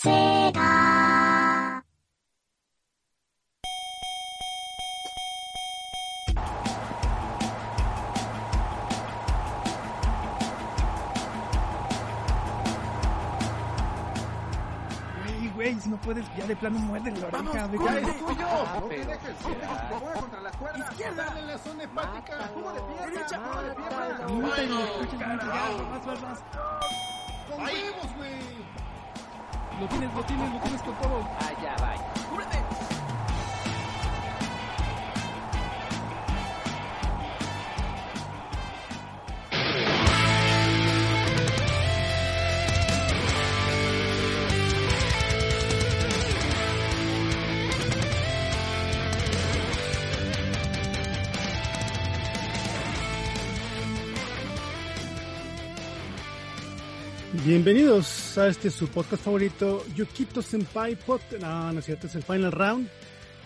cbp.gov/careers. Güey, no puedes, ya de plano muerde la oreja. ve, corre, ya. fui yo. Ah, No te pero- dejes, no te dejes que te muevas contra las cuerdas. Izquierda. Dale en la zona hepática. Jugo de pierna. Derecha. Jugo de pierna. Con huevos, güey. Lo tienes, lo tienes, lo tienes con todo. Allá va. ¡Cúbrete! Bienvenidos a este su podcast favorito, Yukito Senpai Podcast. No, no es cierto, es el Final Round.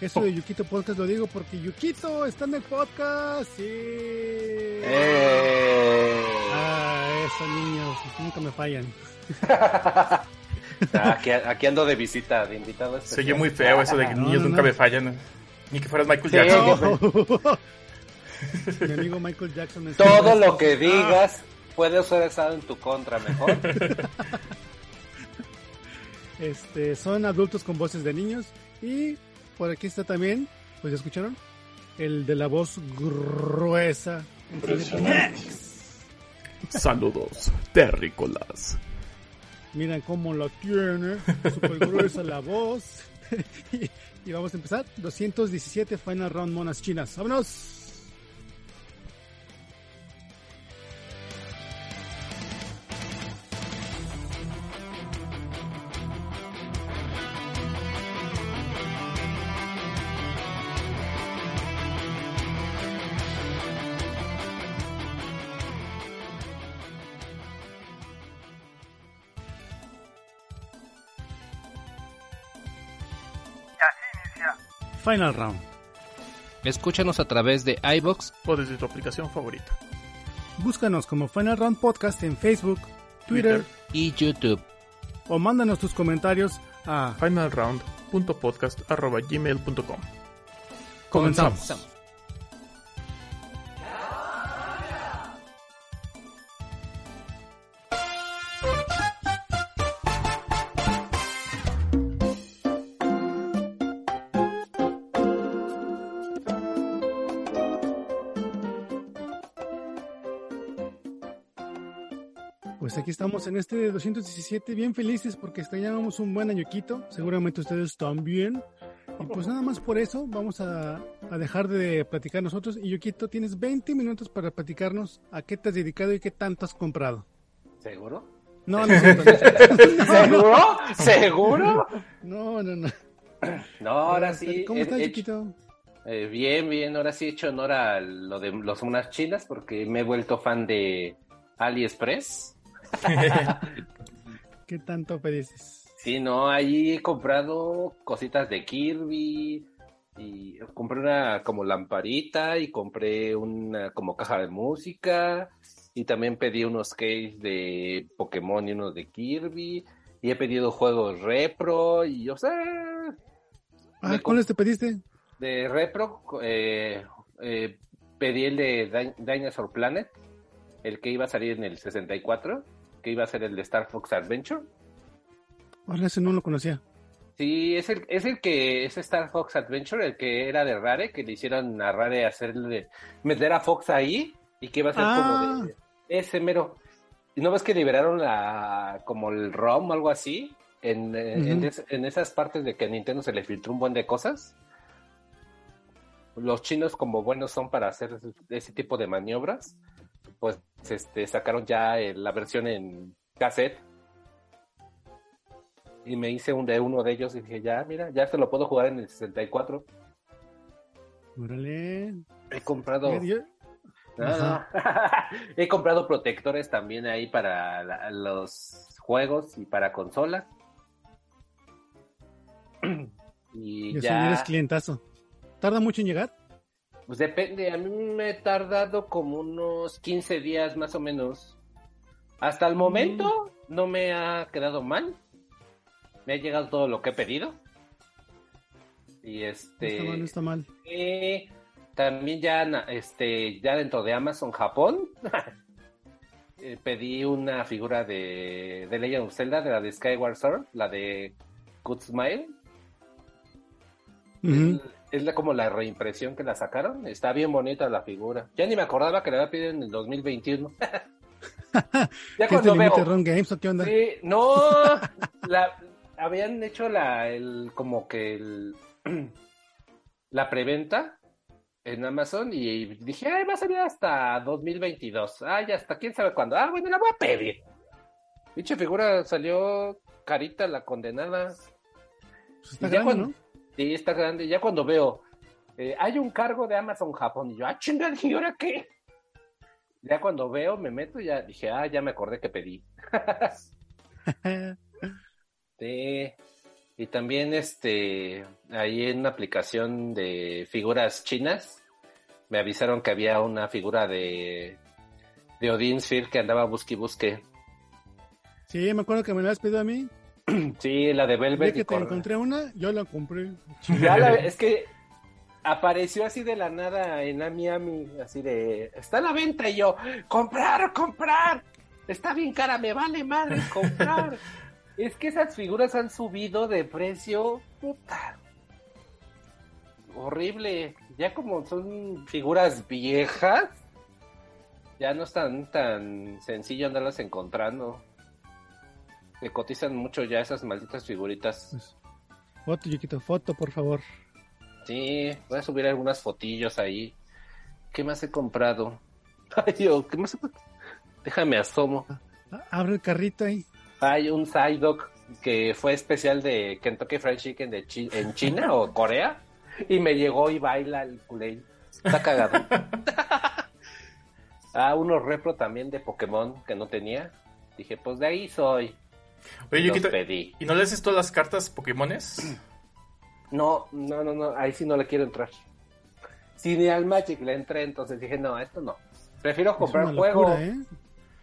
Eso de Yukito Podcast lo digo porque Yukito está en el podcast. Sí. ¡Eh! Ah, eso, niños, nunca me fallan. Aquí, aquí ando de visita, de invitado. Se especial. oye muy feo eso de que No, niños no, nunca no. me fallan. Ni que fueras Michael Sí, Jackson. Mi amigo Michael Jackson. me Todo lo que digas puede ser usado en tu contra mejor. Este, son adultos con voces de niños. Y por aquí está también, pues ya escucharon, el de la voz gruesa. Saludos, terrícolas. Miren cómo la tiene, super gruesa la voz. y, y vamos a empezar. 217 Final Round Monas Chinas. ¡Vámonos! Final Round. Escúchanos a través de iBox O desde tu aplicación favorita. Búscanos como Final Round Podcast en Facebook, Twitter, Twitter. y YouTube. o mándanos tus comentarios a Finalround.podcast.gmail.com Comenzamos. Pues en este 217 bien felices porque extrañábamos un buen añoquito, seguramente ustedes también. Y pues nada más por eso vamos a, a dejar de platicar nosotros. Y Yoquito, tienes 20 minutos para platicarnos a qué te has dedicado y qué tanto has comprado. ¿Seguro? No, no. ¿Seguro? ¿Seguro? No, no, no. No, ahora sí. ¿Cómo estás, Yoquito? eh, bien, bien. Ahora sí he hecho honor a lo de los unas chinas porque me he vuelto fan de AliExpress. ¿Qué tanto pediste? Sí, no, ahí he comprado cositas de Kirby y compré una como lamparita y compré una como caja de música y también pedí unos case de Pokémon y unos de Kirby y he pedido juegos repro y o sea Ah, ¿Cuáles te pediste? de repro eh, eh, pedí el de Din- Dinosaur Planet el que iba a salir en el 64 que iba a ser el de Star Fox Adventure Ahora ese no lo conocía. Sí, es el, es el que es Star Fox Adventure, el que era de Rare, que le hicieron a Rare hacerle meter a Fox ahí y que iba a ser Ah. como de ese mero. ¿Y no ves que liberaron la como el ROM o algo así? En, eh, en, es- en esas partes de que a Nintendo se le filtró un buen de cosas. Los chinos como buenos son para hacer ese tipo de maniobras, pues este sacaron ya eh, la versión en cassette. Y me hice un de uno de ellos y dije, ya, mira, ya se lo puedo jugar en el 64. Órale. He comprado... Yo- Ah, He comprado protectores también ahí para la- los juegos y para consolas. y yo ya, eres clientazo. ¿Tarda mucho en llegar? Pues depende, a mí me he tardado como unos 15 días más o menos. Hasta el momento no me ha quedado mal. Me ha llegado todo lo que he pedido. Y este... está mal, está mal. Eh, también ya, este, ya dentro de Amazon Japón eh, pedí una figura de, de Legend of Zelda, de la de Skyward Sword, la de Good Smile. Ujú. Es la, como la reimpresión que la sacaron. Está bien bonita la figura. Ya ni me acordaba que la había pedido en el 2021. ya ¿Qué te cuando veo... Ron Games o qué onda? Sí, no, la, habían hecho la, el, como que el, la preventa en Amazon y dije, ay, va a salir hasta 2022. Ay, hasta quién sabe cuándo. Ah, bueno, la voy a pedir. Dicha figura salió carita la condenada. Pues está grande, cuando- ¿no? Sí, está grande. Ya cuando veo, eh, hay un cargo de Amazon Japón y yo, ah, chingada, ¿y ahora qué? Ya cuando veo, me meto, ya dije, ah, ya me acordé que pedí. Sí. Y también este ahí en una aplicación de figuras chinas me avisaron que había una figura de de Odin Sphere que andaba busque y busque. Sí, me acuerdo que me la has pedido a mí. Sí, la de Velvet que y te encontré una, yo la compré. Ya la- es que apareció así de la nada en Miami, así de está a la venta y yo, comprar, comprar. Está bien cara, me vale madre comprar. es que esas figuras han subido de precio, puta. Horrible. Ya como son figuras viejas, ya no es tan, tan sencillo andarlas encontrando. Se cotizan mucho ya esas malditas figuritas. Pues, foto, Yuquito, foto, por favor. Sí, voy a subir algunas fotillos ahí. ¿Qué más he comprado? Ay, Dios, ¿qué más he Déjame asomo. Ah, Abre el carrito ahí. Hay un side dog que fue especial de Kentucky Fried Chicken de Chi- en China o Corea y me llegó y baila el culé. Está cagado. ah, unos repro también de Pokémon que no tenía. Dije, pues de ahí soy. Oye, Y los Yuquito, pedí. ¿y no le haces todas las cartas Pokémones? No, no, no, no, ahí sí no le quiero entrar. Si ni al Magic le entré, entonces dije, no, esto no. Prefiero comprar juegos. ¿eh?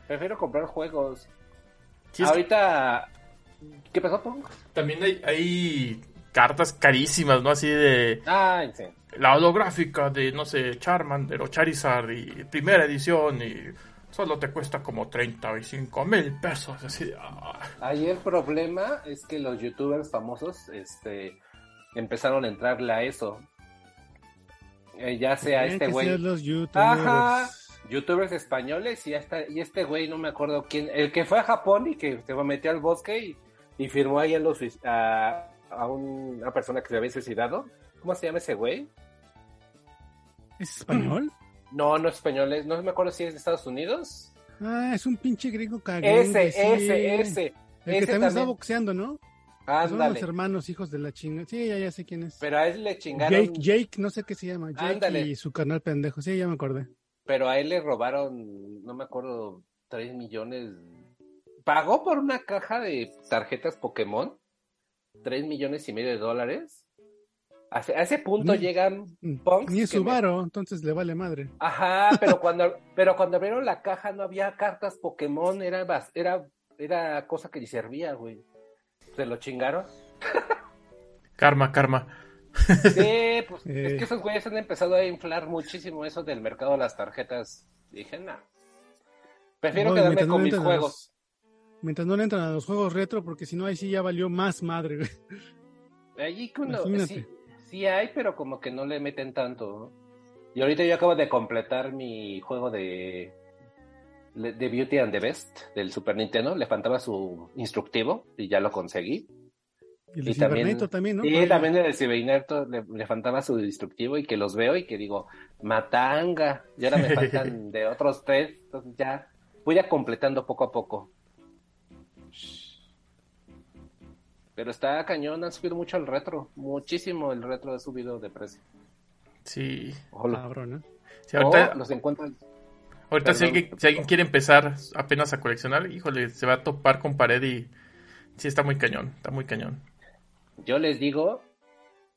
Prefiero comprar juegos. Sí, es que Ahorita. ¿Qué pasó, Pong? también hay, hay cartas carísimas, ¿no? Así de Ay, sí. la holográfica de, no sé, Charmander o Charizard y primera edición y solo te cuesta como 35 mil pesos. Así ah. Ahí el problema es que los youtubers famosos este, empezaron a entrarle a eso. Eh, ya sea este güey. los youtubers. Ajá. Youtubers españoles y, hasta, y este güey, no me acuerdo quién, el que fue a Japón y que se metió al bosque y, y firmó ahí a, los, suic- a, a un- una persona que se había suicidado. ¿Cómo se llama ese güey? ¿Es español? No, no es español, es- no me acuerdo si es de Estados Unidos. Ah, es un pinche gringo cagón. Ese, sí. ese, ese. El que también está boxeando, ¿no? Que Son los hermanos hijos de la chinga. Sí, ya, ya sé quién es. Pero a él le chingaron. Jake, Jake, no sé qué se llama. Jake Ándale. y su canal pendejo. Sí, ya me acordé. Pero a él le robaron, no me acuerdo, 3 millones. Pagó por una caja de tarjetas Pokémon 3 millones y medio de dólares. A ese, a ese punto Ni- llegan punks. Ni es que me- Subaru, entonces le vale madre. Ajá, pero cuando, pero cuando abrieron la caja no había cartas Pokémon, era, bas- era, era cosa que ni servía, güey. Se lo chingaron. Karma, karma. Sí, pues Eh. es que esos güeyes han empezado a inflar muchísimo eso del mercado de las tarjetas. Dije, no. Prefiero No, quedarme no con mis entran a los- juegos. Mientras no le entran a los juegos retro, porque si no, ahí sí ya valió más madre. güey. Allí cuando, Imagínate. sí, sí hay, pero como que no le meten tanto. Y ahorita yo acabo de completar mi juego de, de Beauty and the Best del Super Nintendo. Le faltaba su instructivo y ya lo conseguí. Y el Y también- también, ¿no? también el Ciberneto le, le faltaba su instructivo y que los veo y que digo, matanga. Y ahora me faltan de otros tres. Entonces ya voy a completando poco a poco. Pero está cañón, han subido mucho el retro. Muchísimo el retro ha subido de precio. Sí. Ojalá. Cabrón, ¿eh? Sí, ahorita, O los encuentran. ahorita si, alguien, si alguien quiere empezar apenas a coleccionar, híjole, se va a topar con pared y sí está muy cañón, está muy cañón. Yo les digo,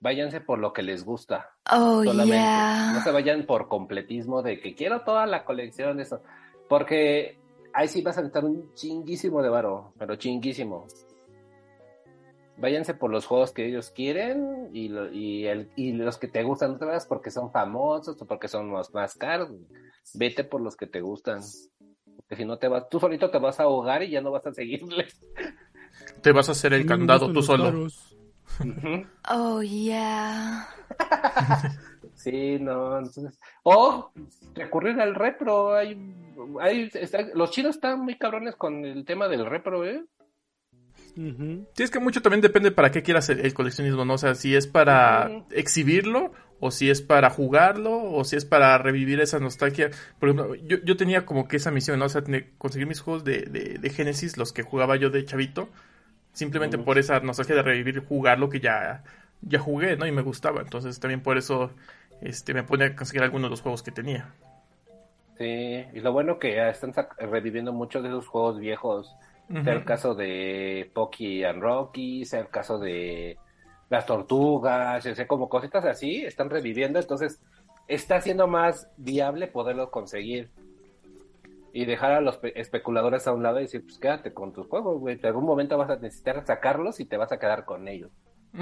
váyanse por lo que les gusta. Oh, solamente. yeah. No se vayan por completismo de que quiero toda la colección eso. Porque ahí sí vas a necesitar un chinguísimo de varo, pero chinguísimo. Váyanse por los juegos que ellos quieren y, lo- y, el, y los que te gustan, no te vayas porque son famosos o porque son los más caros. Vete por los que te gustan. Porque si no te vas, tú solito te vas a ahogar y ya no vas a seguirle. Te vas a hacer el candado tú solo. caros. Oh, yeah. Sí, no, entonces. O recurrir al repro. Hay, hay, está- los chinos están muy cabrones con el tema del repro, ¿eh? Ujú. Sí, es que mucho también depende para qué quieras el, el coleccionismo, ¿no? O sea, si es para exhibirlo, o si es para jugarlo, o si es para revivir esa nostalgia. Por ejemplo, yo, yo tenía como que esa misión, ¿no? O sea, tener- conseguir mis juegos de, de, de Genesis, los que jugaba yo de chavito, simplemente por esa nostalgia de revivir jugar lo que ya, ya jugué, ¿no? Y me gustaba. Entonces también por eso este, me pone a conseguir algunos de los juegos que tenía. Sí, y lo bueno que ya están reviviendo muchos de esos juegos viejos. Sea el caso de Pocky and Rocky, sea el caso de las tortugas, o sea, como cositas así, están reviviendo, entonces está haciendo más viable poderlo conseguir. Y dejar a los pe- especuladores a un lado y decir, pues quédate con tus juegos, güey. En algún momento vas a necesitar sacarlos y te vas a quedar con ellos.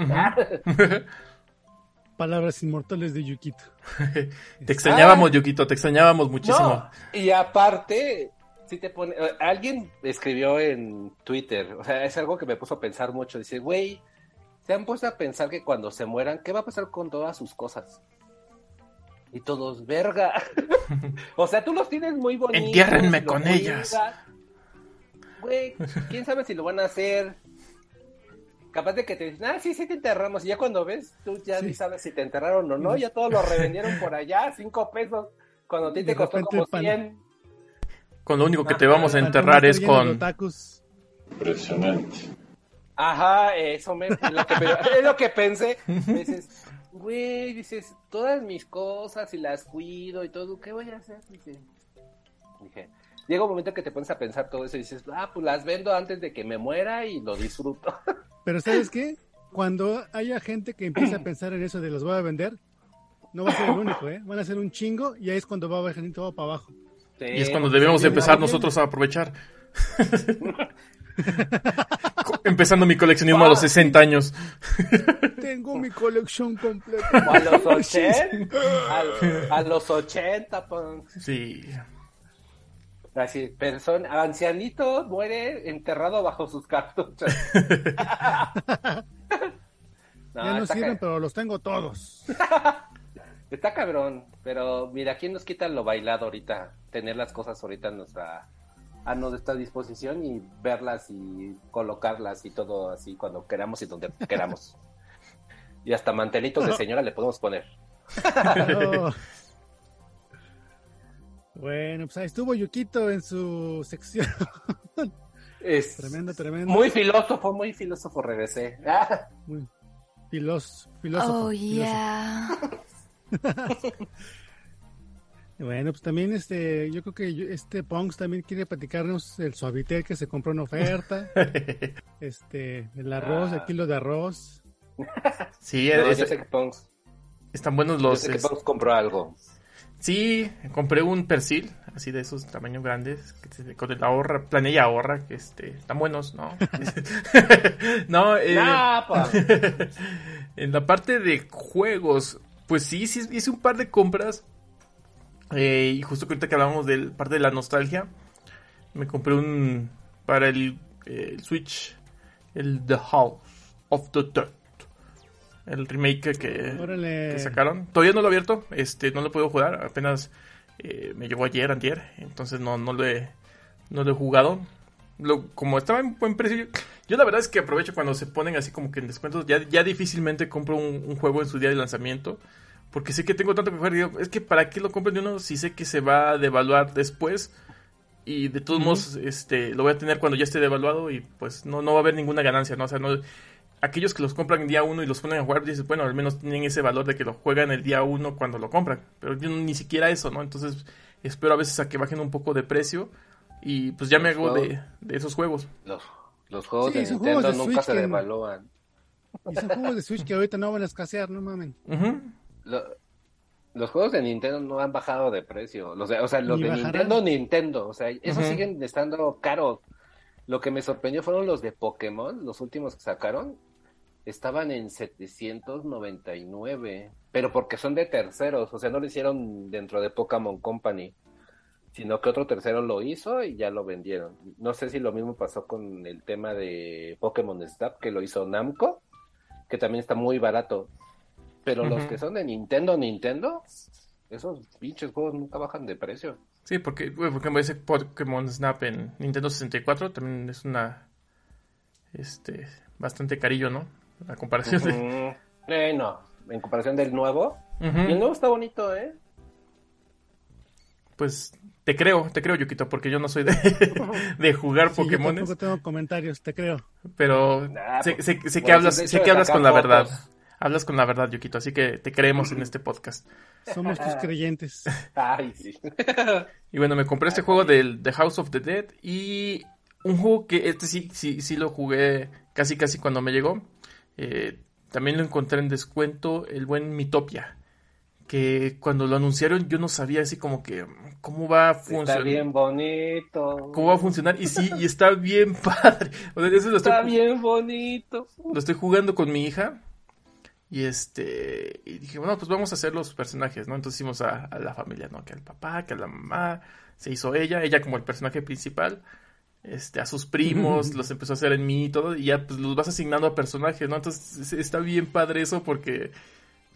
Palabras inmortales de Yukito. te extrañábamos, Yukito, te extrañábamos muchísimo. No, y aparte, si te pone, eh, alguien escribió en Twitter, o sea, es algo que me puso a pensar mucho. Dice, güey, se han puesto a pensar que cuando se mueran, ¿qué va a pasar con todas sus cosas? Y todos, verga. o sea, tú los tienes muy bonitos. Entiérrenme con cuidas. ellas. Güey, quién sabe si lo van a hacer. Capaz de que te dicen, ah, sí, sí te enterramos. Y ya cuando ves, tú ya Sí. ni sabes si te enterraron o no. Ya todos lo revendieron por allá, cinco pesos. Cuando a ti te costó como el pan- 100. Con lo único que te Ajá, vamos a enterrar es con... otakus. Ajá, eso me, es lo que, es lo que pensé. Dices, güey, dices, todas mis cosas y las cuido y todo, ¿qué voy a hacer? Dice, dije, llega un momento que te pones a pensar todo eso y dices, ah, pues las vendo antes de que me muera y lo disfruto. Pero ¿sabes qué? Cuando haya gente que empiece a pensar en eso de los voy a vender, no va a ser el único, ¿eh? Van a ser un chingo y ahí es cuando va a bajar todo para abajo. Y es cuando debemos sí, empezar nosotros a aprovechar. Empezando mi coleccionismo a los 60 años. Tengo mi colección completa. A los 80, a, a los 80, pues. Sí. Así, persona, ancianito muere enterrado bajo sus cartuchos. No, ya no sirven, pero los tengo todos. Está cabrón, pero mira, ¿quién nos quita lo bailado ahorita? Tener las cosas ahorita a nuestra, a nuestra disposición y verlas y colocarlas y todo así cuando queramos y donde queramos. Y hasta mantelitos de señora le podemos poner. Bueno, pues ahí estuvo Yukito en su sección. Es tremendo, tremendo. muy filósofo, muy filósofo regresé. Muy filos- filósofo. Oh, filósofo. yeah. Bueno, pues también este, yo creo que yo- este Ponks también quiere platicarnos el suavitel que se compró en oferta. este, el arroz, el Ah. kilo de arroz. Sí, no, es- yo sé que Ponks, están buenos yo los... sé que es- Ponks compró algo. Sí, compré un persil, así de esos tamaños grandes, que se- con el ahorra, planilla ahorra, que este, están buenos, ¿no? no, eh, Nah, pa. en la parte de juegos, pues sí, sí hice un par de compras. eh, y justo que ahorita que hablábamos del parte de la nostalgia, me compré un para el, eh, el Switch, el The House of the Dead. El remake que sacaron. Todavía no lo he abierto, este, no lo puedo jugar, apenas eh, me llegó ayer, antier, entonces no, no lo he, no lo he jugado. Lo- como estaba en buen precio, yo, yo la verdad es que aprovecho cuando se ponen así como que en descuentos, ya, ya difícilmente compro un, un juego en su día de lanzamiento, porque sé que tengo tanto que jugar, y digo, es que para qué lo compro de uno si sé que se va a devaluar después, y de todos modos este, lo voy a tener cuando ya esté devaluado, y pues no, no va a haber ninguna ganancia, ¿no? O sea, no, aquellos que los compran día uno y los ponen a jugar, dices, bueno, al menos tienen ese valor de que lo juegan el día uno cuando lo compran. Pero yo ni siquiera eso, ¿no? Entonces espero a veces a que bajen un poco de precio y pues ya me hago de, de esos juegos. Los, los juegos Sí, de Nintendo juegos de nunca Switch se devalúan. Y son juegos de Switch que ahorita no van a escasear, no mamen. Lo- los juegos de Nintendo no han bajado de precio. Los de- o sea, los Ni de bajarán. Nintendo, Nintendo. O sea, esos siguen estando caros. Lo que me sorprendió fueron los de Pokémon, los últimos que sacaron. Estaban en 799, pero porque son de terceros, o sea, no lo hicieron dentro de Pokémon Company, sino que otro tercero lo hizo y ya lo vendieron. No sé si lo mismo pasó con el tema de Pokémon Snap, que lo hizo Namco, que también está muy barato. Pero los que son de Nintendo, Nintendo, esos pinches juegos nunca bajan de precio. Sí, porque, por ejemplo, ese Pokémon Snap en Nintendo 64 también es una. Este. Bastante carillo, ¿no? A comparación de. Eh, no, en comparación del nuevo. Y el nuevo está bonito, ¿eh? Pues te creo, te creo, Yukito, porque yo no soy de, de jugar Sí, yo Pokémones. tampoco tengo comentarios, te creo. Pero Nah, sé, pues, sé- sé que bueno, hablas, sé que hablas con la verdad. fotos. Hablas con la verdad, Yukito, así que te creemos en este podcast. Somos tus creyentes. Ay, sí. Y bueno, me compré este juego del The House of the Dead y un juego que este sí, sí, sí lo jugué casi casi cuando me llegó. Eh, también lo encontré en descuento, el buen Mitopia. Que cuando lo anunciaron yo no sabía así como que cómo va a Está funcionar. bien bonito. ¿Cómo va a funcionar? Y sí, y está bien padre. O sea, eso lo estoy, Está bien bonito. lo estoy jugando con mi hija. Y este. Y dije, bueno, pues vamos a hacer los personajes, ¿no? Entonces hicimos a, a la familia, ¿no? Que al papá, que a la mamá. Se hizo ella, ella como el personaje principal. Este, a sus primos, los empezó a hacer en mí y todo. Y ya pues los vas asignando a personajes, ¿no? Entonces es- está bien padre eso porque.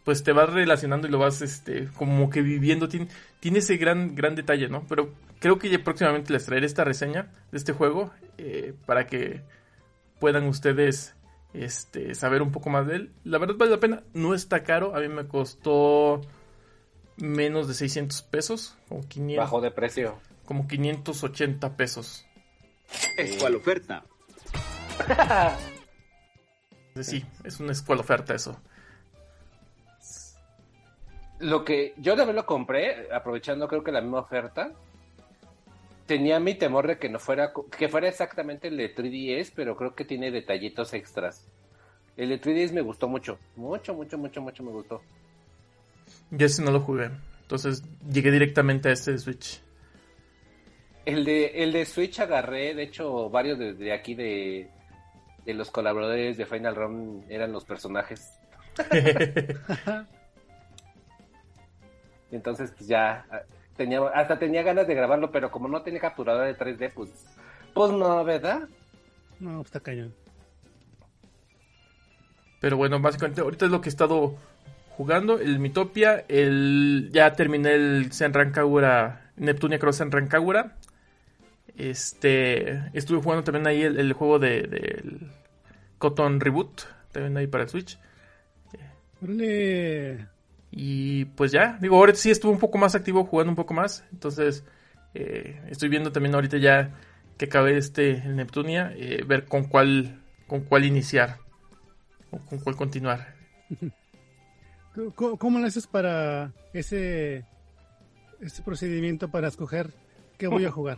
Pues te vas relacionando y lo vas, este, como que viviendo. Tiene, tiene ese gran, gran detalle, ¿no? Pero creo que ya próximamente les traeré esta reseña de este juego. eh, para que puedan ustedes este, saber un poco más de él. La verdad vale la pena, no está caro, a mí me costó menos de 600 pesos, como 500, Bajo de precio. como 580 pesos. Es cual oferta. Sí, es una escuela oferta eso. Lo que yo también lo compré, aprovechando creo que la misma oferta. Tenía mi temor de que no fuera, que fuera exactamente el de 3DS, pero creo que tiene detallitos extras. El de 3DS me gustó mucho, mucho, mucho, mucho, mucho me gustó. Yo ese no lo jugué, entonces llegué directamente a este de Switch. El de, el de Switch agarré, de hecho, varios de, de aquí de, de los colaboradores de Final Run eran los personajes. Entonces, pues ya, ah, tenía, hasta tenía ganas de grabarlo, pero como no tenía capturadora de 3D, pues, pues no, ¿verdad? No, está cañón. Pero bueno, básicamente ahorita es lo que he estado jugando, el Mitopia, el ya terminé el Senran Kagura, Neptunia Cross Senran Kagura. Este, estuve jugando también ahí el, el juego de del Cotton Reboot, también ahí para el Switch. Órale. Y pues ya, digo, ahora sí estuve un poco más activo jugando un poco más. Entonces, eh, estoy viendo también ahorita ya que acabé este el Neptunia, eh, ver con cuál, con cuál iniciar, o con cuál continuar. ¿Cómo, cómo lo haces para ese, ese procedimiento para escoger qué voy a jugar?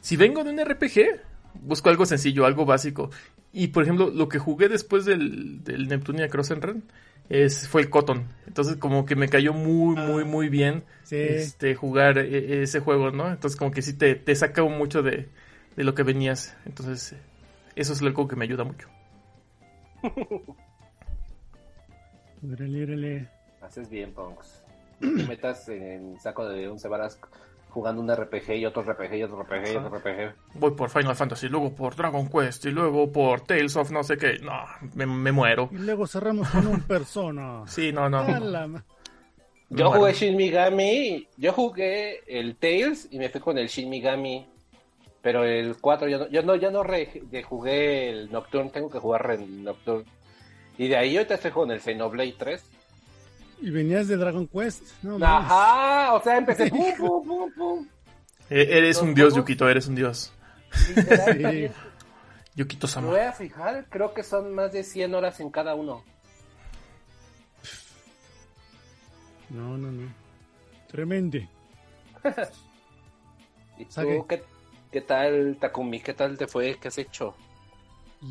Si vengo de un RPG, busco algo sencillo, algo básico. Y por ejemplo, lo que jugué después del, del Neptunia Cross and Run es, fue el Cotton. Entonces, como que me cayó muy, muy, muy bien Sí. este, jugar eh, ese juego, ¿no? Entonces, como que sí te, te saca mucho de, de lo que venías. Entonces, eh, eso es algo que me ayuda mucho. Órale, órale. Haces bien, Punks. No te metas en saco de un varas jugando un RPG y otro RPG y otro RPG y otro RPG. Voy por Final Fantasy, luego por Dragon Quest y luego por Tales of no sé qué. No, me, me muero. Y luego cerramos con un persona. Sí, no, no. Yo muero. jugué Shin Megami, yo jugué el Tales y me fui con el Shin Megami. Pero el 4 yo no, yo no, ya no re- de- jugué el Nocturne, tengo que jugar el Nocturne. Y de ahí yo te estoy con el Xenoblade 3. Y venías de Dragon Quest. No, mames. Ajá, o sea, empecé pum, pum, pum, pum. Eh, Eres un dios, Yukito, eres un dios. Sí. Yukito Me Sama. voy a fijar, creo que son más de 100 horas en cada uno. No, no, no. Tremendo. ¿Y tú qué tal, Takumi? ¿Qué tal te fue? ¿Qué has hecho?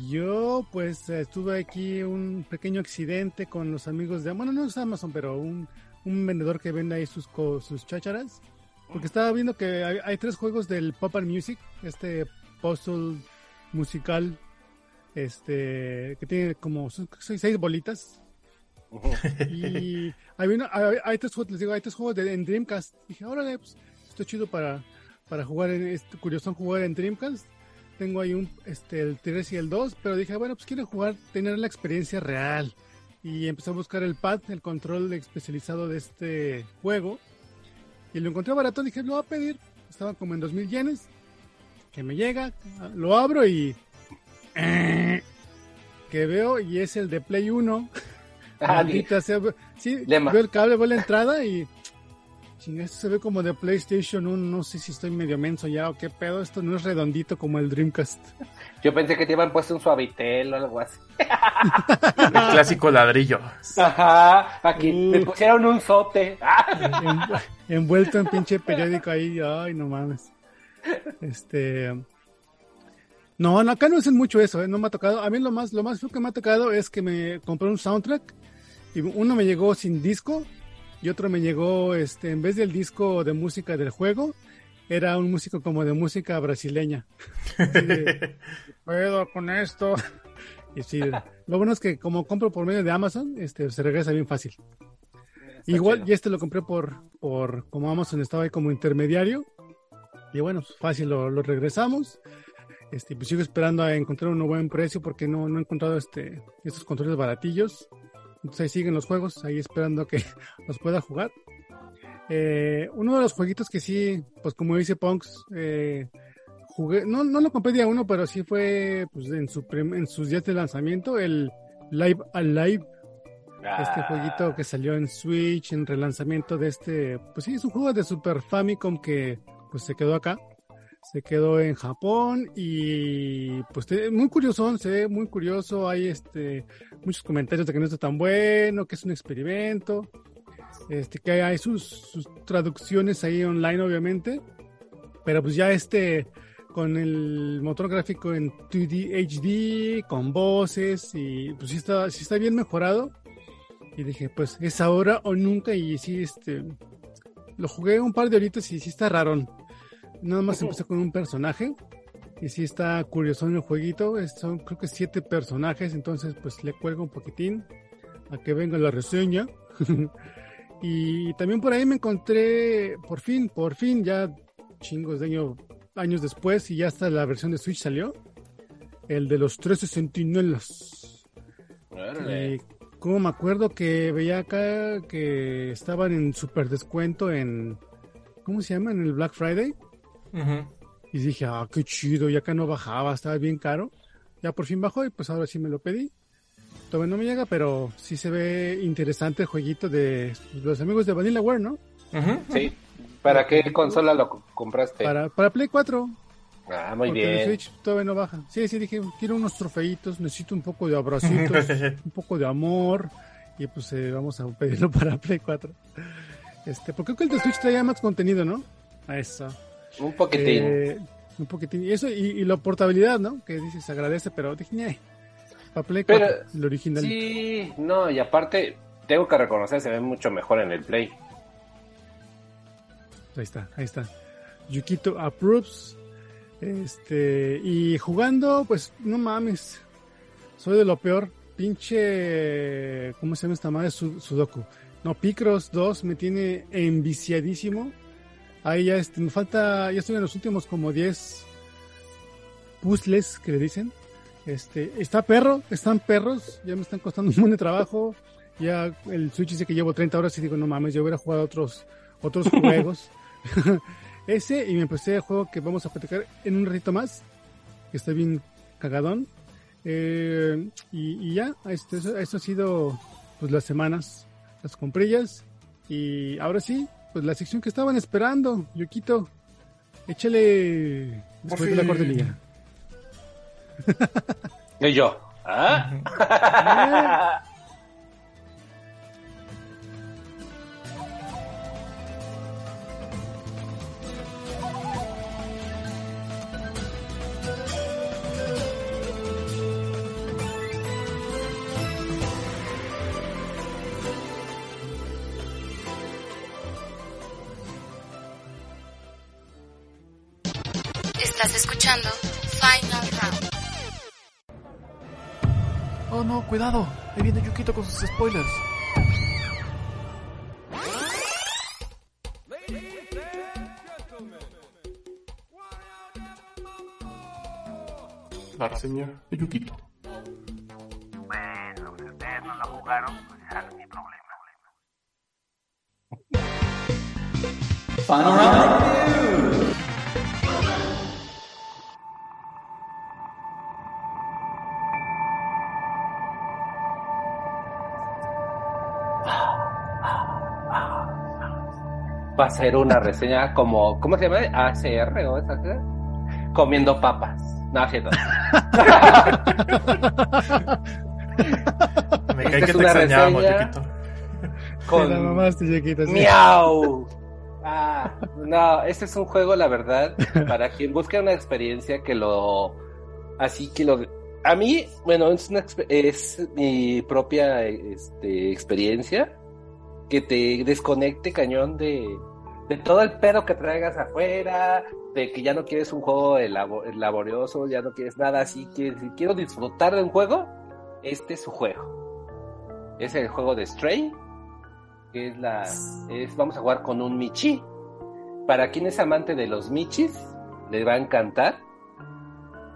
Yo, pues, estuve aquí un pequeño accidente con los amigos de, bueno, no es Amazon, pero un, un vendedor que vende ahí sus, sus chácharas. Porque estaba viendo que hay, hay tres juegos del Pop and Music, este puzzle musical, este, que tiene como son seis bolitas. Ujú. Y hay, una- hay, hay tres juegos, les digo, hay tres juegos de, en Dreamcast. Dije, órale, pues, esto es chido para, para jugar en este curioso jugar en Dreamcast. Tengo ahí un, este, el 3 y el 2, pero dije, bueno, pues quiero jugar, tener la experiencia real. Y empecé a buscar el pad, el control especializado de este juego. Y lo encontré barato, dije, lo voy a pedir. Estaba como en 2000 yenes. Que me llega, lo abro y... Que veo y es el de Play 1. Ah, sea. Sí, veo el cable, veo la entrada y. Chinga, esto se ve como de PlayStation 1. No sé si estoy medio menso ya o qué pedo. Esto no es redondito como el Dreamcast. Yo pensé que te iban puesto un suavitel o algo así. El clásico ladrillo. Ajá, aquí Uh. me pusieron un sote. En- envuelto en pinche periódico ahí. Ay, no mames. Este. No, no, acá no hacen mucho eso, ¿eh? no me ha tocado. A mí lo más, lo más feo que me ha tocado es que me compré un soundtrack y uno me llegó sin disco y otro me llegó, este, en vez del disco de música del juego, era un músico como de música brasileña. Así de, "¿Qué puedo con esto. Y sí, lo bueno es que como compro por medio de Amazon, este, se regresa bien fácil. Igual, chido. y este lo compré por, por, como Amazon estaba ahí como intermediario. Y bueno, fácil, lo, lo regresamos. Este, pues sigo esperando a encontrar un buen precio porque no, no he encontrado este, estos controles baratillos. Entonces ahí siguen los juegos, ahí esperando que los pueda jugar. Eh, uno de los jueguitos que sí, pues como dice Punks, eh, jugué, no, no lo compré día uno, pero sí fue pues, en, su en sus días de lanzamiento, el Live Alive. Este Ah, jueguito que salió en Switch, en relanzamiento de este, pues sí, es un juego de Super Famicom que pues se quedó acá, se quedó en Japón y pues muy curioso, se ve muy curioso, hay este muchos comentarios de que no está tan bueno, que es un experimento, este que hay sus, sus traducciones ahí online obviamente, pero pues ya este con el motor gráfico en 2D HD, con voces y pues sí está, sí está bien mejorado. Y dije, pues es ahora o nunca. Y sí, este. Lo jugué un par de horitas y sí está raro. Nada más empecé con un personaje. Y sí está curioso en el jueguito. Son creo que siete personajes. Entonces, pues le cuelgo un poquitín. A que venga la reseña. y también por ahí me encontré. Por fin, por fin, ya chingos de año- años después. Y ya hasta la versión de Switch salió. El de los 13 sentinelas. órale. Y como me acuerdo que veía acá que estaban en super descuento en. ¿Cómo se llama? En el Black Friday. Y dije, ah, qué chido, y acá no bajaba, estaba bien caro. Ya por fin bajó y pues ahora sí me lo pedí. Todavía no me llega, pero sí se ve interesante el jueguito de los amigos de Vanillaware, ¿no? Ujú. Sí. ¿Para qué consola lo co- compraste? Para, para Play 4. Ah, muy porque el bien. Switch todavía no baja. Sí, sí, dije, quiero unos trofeitos, necesito un poco de abracitos, un poco de amor. Y pues eh, vamos a pedirlo para Play 4. Este, porque creo que el de Switch traía más contenido, ¿no? A eso. Un poquitín. Eh, un poquitín. Y eso, y, y la portabilidad, ¿no? Que dices, se agradece, pero dije, "Ñe, para Play 4, Pero, el original. Sí, no, y aparte, tengo que reconocer, se ve mucho mejor en el Play. Ahí está, ahí está. Yukito approves. Este, y jugando, pues no mames. Soy de lo peor. Pinche. ¿Cómo se llama esta madre? Su- Sudoku. No, Picross 2 me tiene enviciadísimo. Ahí ya este, me falta. Ya estoy en los últimos como 10 puzzles que le dicen. Este, está perro, están perros, ya me están costando un buen de trabajo. Ya el Switch dice que llevo 30 horas y digo, no mames, yo hubiera jugado otros, otros juegos. Ese y me empecé el juego que vamos a platicar en un ratito más, que está bien cagadón. Eh, y, y ya, esto, eso, eso ha sido pues las semanas, las comprillas. Y ahora sí, pues la sección que estaban esperando, Yukito, échale después de la cortinilla. Y yo, ¿ah? Estás escuchando Final Round. Oh no, cuidado. Ahí viene Yukito con sus spoilers. La reseña de Yukito. Bueno, si ustedes no lo jugaron, pues ya no es mi problema. Va a ser una reseña como, ¿cómo se llama? ACR o esa? Comiendo papas. No, cierto. Me cae que te una extrañábamos. Con... La mamaste, chiquito, sí. ¡Miau! Ah, no, este es un juego, la verdad, para quien busque una experiencia que lo. Así que lo. A mí, bueno, es, una es mi propia este, experiencia que te desconecte cañón de, de todo el pedo que traigas afuera, de que ya no quieres un juego laborioso, ya no quieres nada así, que si quiero disfrutar de un juego, este es su juego. Es el juego de Stray, que es la es vamos a jugar con un Michi. Para quien es amante de los Michis, le va a encantar.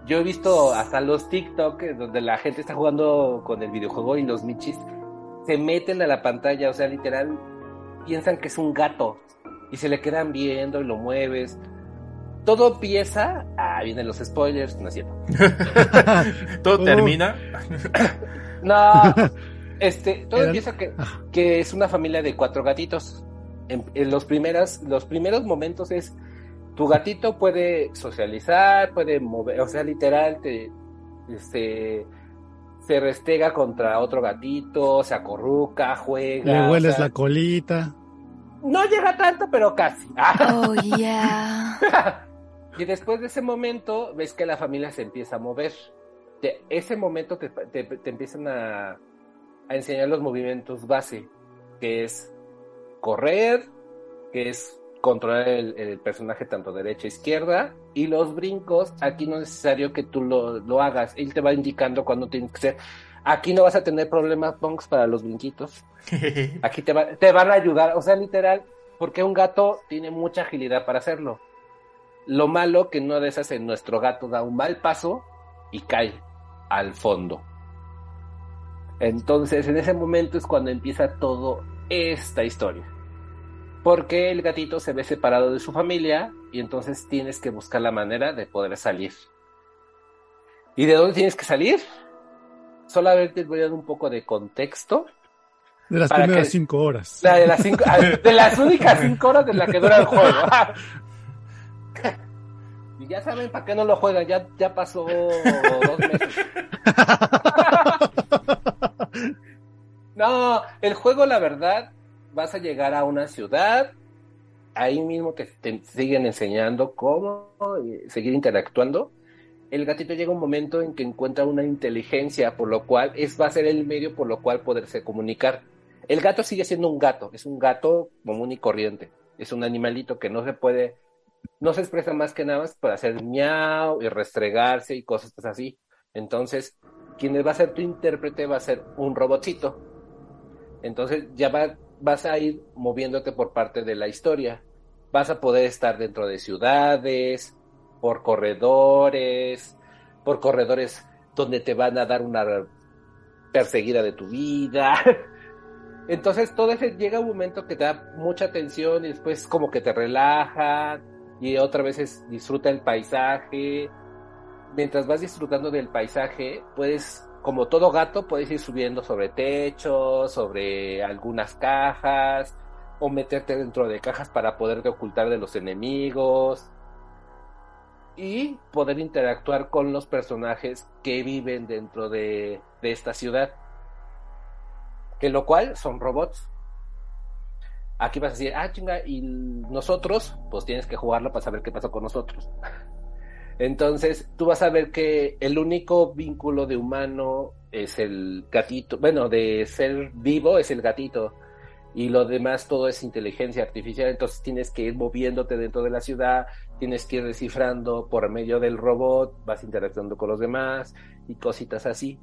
Yo he visto hasta los TikTok eh, donde la gente está jugando con el videojuego y los Michis se meten a la pantalla, o sea, literal piensan que es un gato y se le quedan viendo y lo mueves. Todo empieza, ah, vienen los spoilers, no es cierto. Todo termina. No, este, todo empieza que, que es una familia de cuatro gatitos. En, en los primeras, los primeros momentos es tu gatito puede socializar, puede mover, o sea, literal te, este, se restega contra otro gatito, se acorruca, juega. Le o hueles sea, la colita. No llega tanto, pero casi. Oh, yeah. Y después de ese momento, ves que la familia se empieza a mover. De ese momento te, te- te empiezan a, a enseñar los movimientos base, que es correr, que es controlar el, el personaje tanto derecha e izquierda, y los brincos, aquí no es necesario que tú lo, lo hagas, él te va indicando cuándo tienes que ser. Aquí no vas a tener problemas, Ponks, para los brinquitos. Aquí te, va- te van a ayudar, o sea, literal, porque un gato tiene mucha agilidad para hacerlo. Lo malo que no de esas en nuestro gato da un mal paso y cae al fondo. Entonces, en ese momento es cuando empieza todo esta historia. Porque el gatito se ve separado de su familia y entonces tienes que buscar la manera de poder salir. ¿Y de dónde tienes que salir? Solamente voy a dar un poco de contexto. De las primeras que- cinco horas. La de las cinco, ah, de las únicas cinco horas de la que dura el juego. Y ya saben para qué no lo juegan, ya, ya pasó dos meses. No, el juego, la verdad, vas a llegar a una ciudad, ahí mismo te, te siguen enseñando cómo eh, seguir interactuando. El gatito llega un momento en que encuentra una inteligencia, por lo cual es va a ser el medio por lo cual poderse comunicar. El gato sigue siendo un gato, es un gato común y corriente, es un animalito que no se puede, no se expresa más que nada para hacer miau y restregarse y cosas así. Entonces, quien va a ser tu intérprete va a ser un robotcito. Entonces ya va- vas a ir moviéndote por parte de la historia. Vas a poder estar dentro de ciudades, por corredores, por corredores donde te van a dar una perseguida de tu vida. Entonces todo ese llega un momento que te da mucha tensión y después como que te relaja y otra vez disfruta el paisaje. Mientras vas disfrutando del paisaje, puedes, como todo gato, puedes ir subiendo sobre techos, sobre algunas cajas, o meterte dentro de cajas para poderte ocultar de los enemigos. Y poder interactuar con los personajes que viven dentro de, de esta ciudad. Que lo cual son robots. Aquí vas a decir, ah, chinga, y nosotros, pues tienes que jugarlo para saber qué pasó con nosotros. Entonces, tú vas a ver que el único vínculo de humano es el gatito, bueno, de ser vivo es el gatito. Y lo demás todo es inteligencia artificial, entonces tienes que ir moviéndote dentro de la ciudad, tienes que ir descifrando por medio del robot, vas interactuando con los demás y cositas así.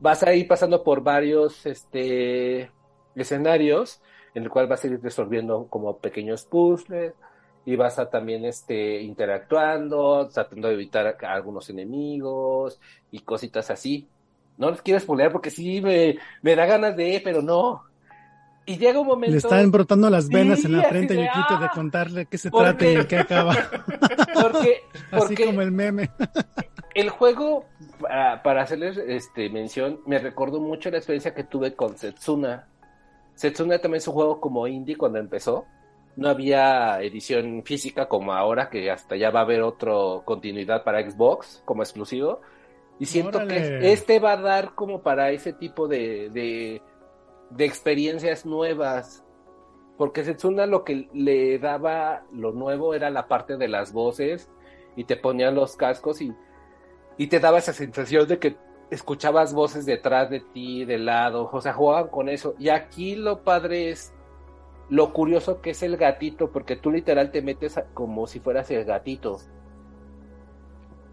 Vas a ir pasando por varios este, escenarios en el cual vas a ir resolviendo como pequeños puzzles y vas a también este, interactuando, tratando de evitar a algunos enemigos y cositas así. No les quiero spoilear porque sí me, me da ganas de, pero no. Y llega un momento. Le están brotando las venas Sí, en la frente de, Yukito de ¡ah! contarle qué se ¿Por trata y qué? en qué acaba. Porque, Así como el meme. el juego, para, para hacerles este, mención, me recordó mucho la experiencia que tuve con Setsuna. Setsuna también es un juego como indie cuando empezó. No había edición física como ahora, que hasta ya va a haber otra continuidad para Xbox como exclusivo. Y siento Órale. que este va a dar como para ese tipo de, de, de experiencias nuevas. Porque Setsuna lo que le daba lo nuevo era la parte de las voces y te ponían los cascos y, y te daba esa sensación de que escuchabas voces detrás de ti, de lado, o sea, jugaban con eso. Y aquí lo padre es lo curioso que es el gatito, porque tú literal te metes como si fueras el gatito.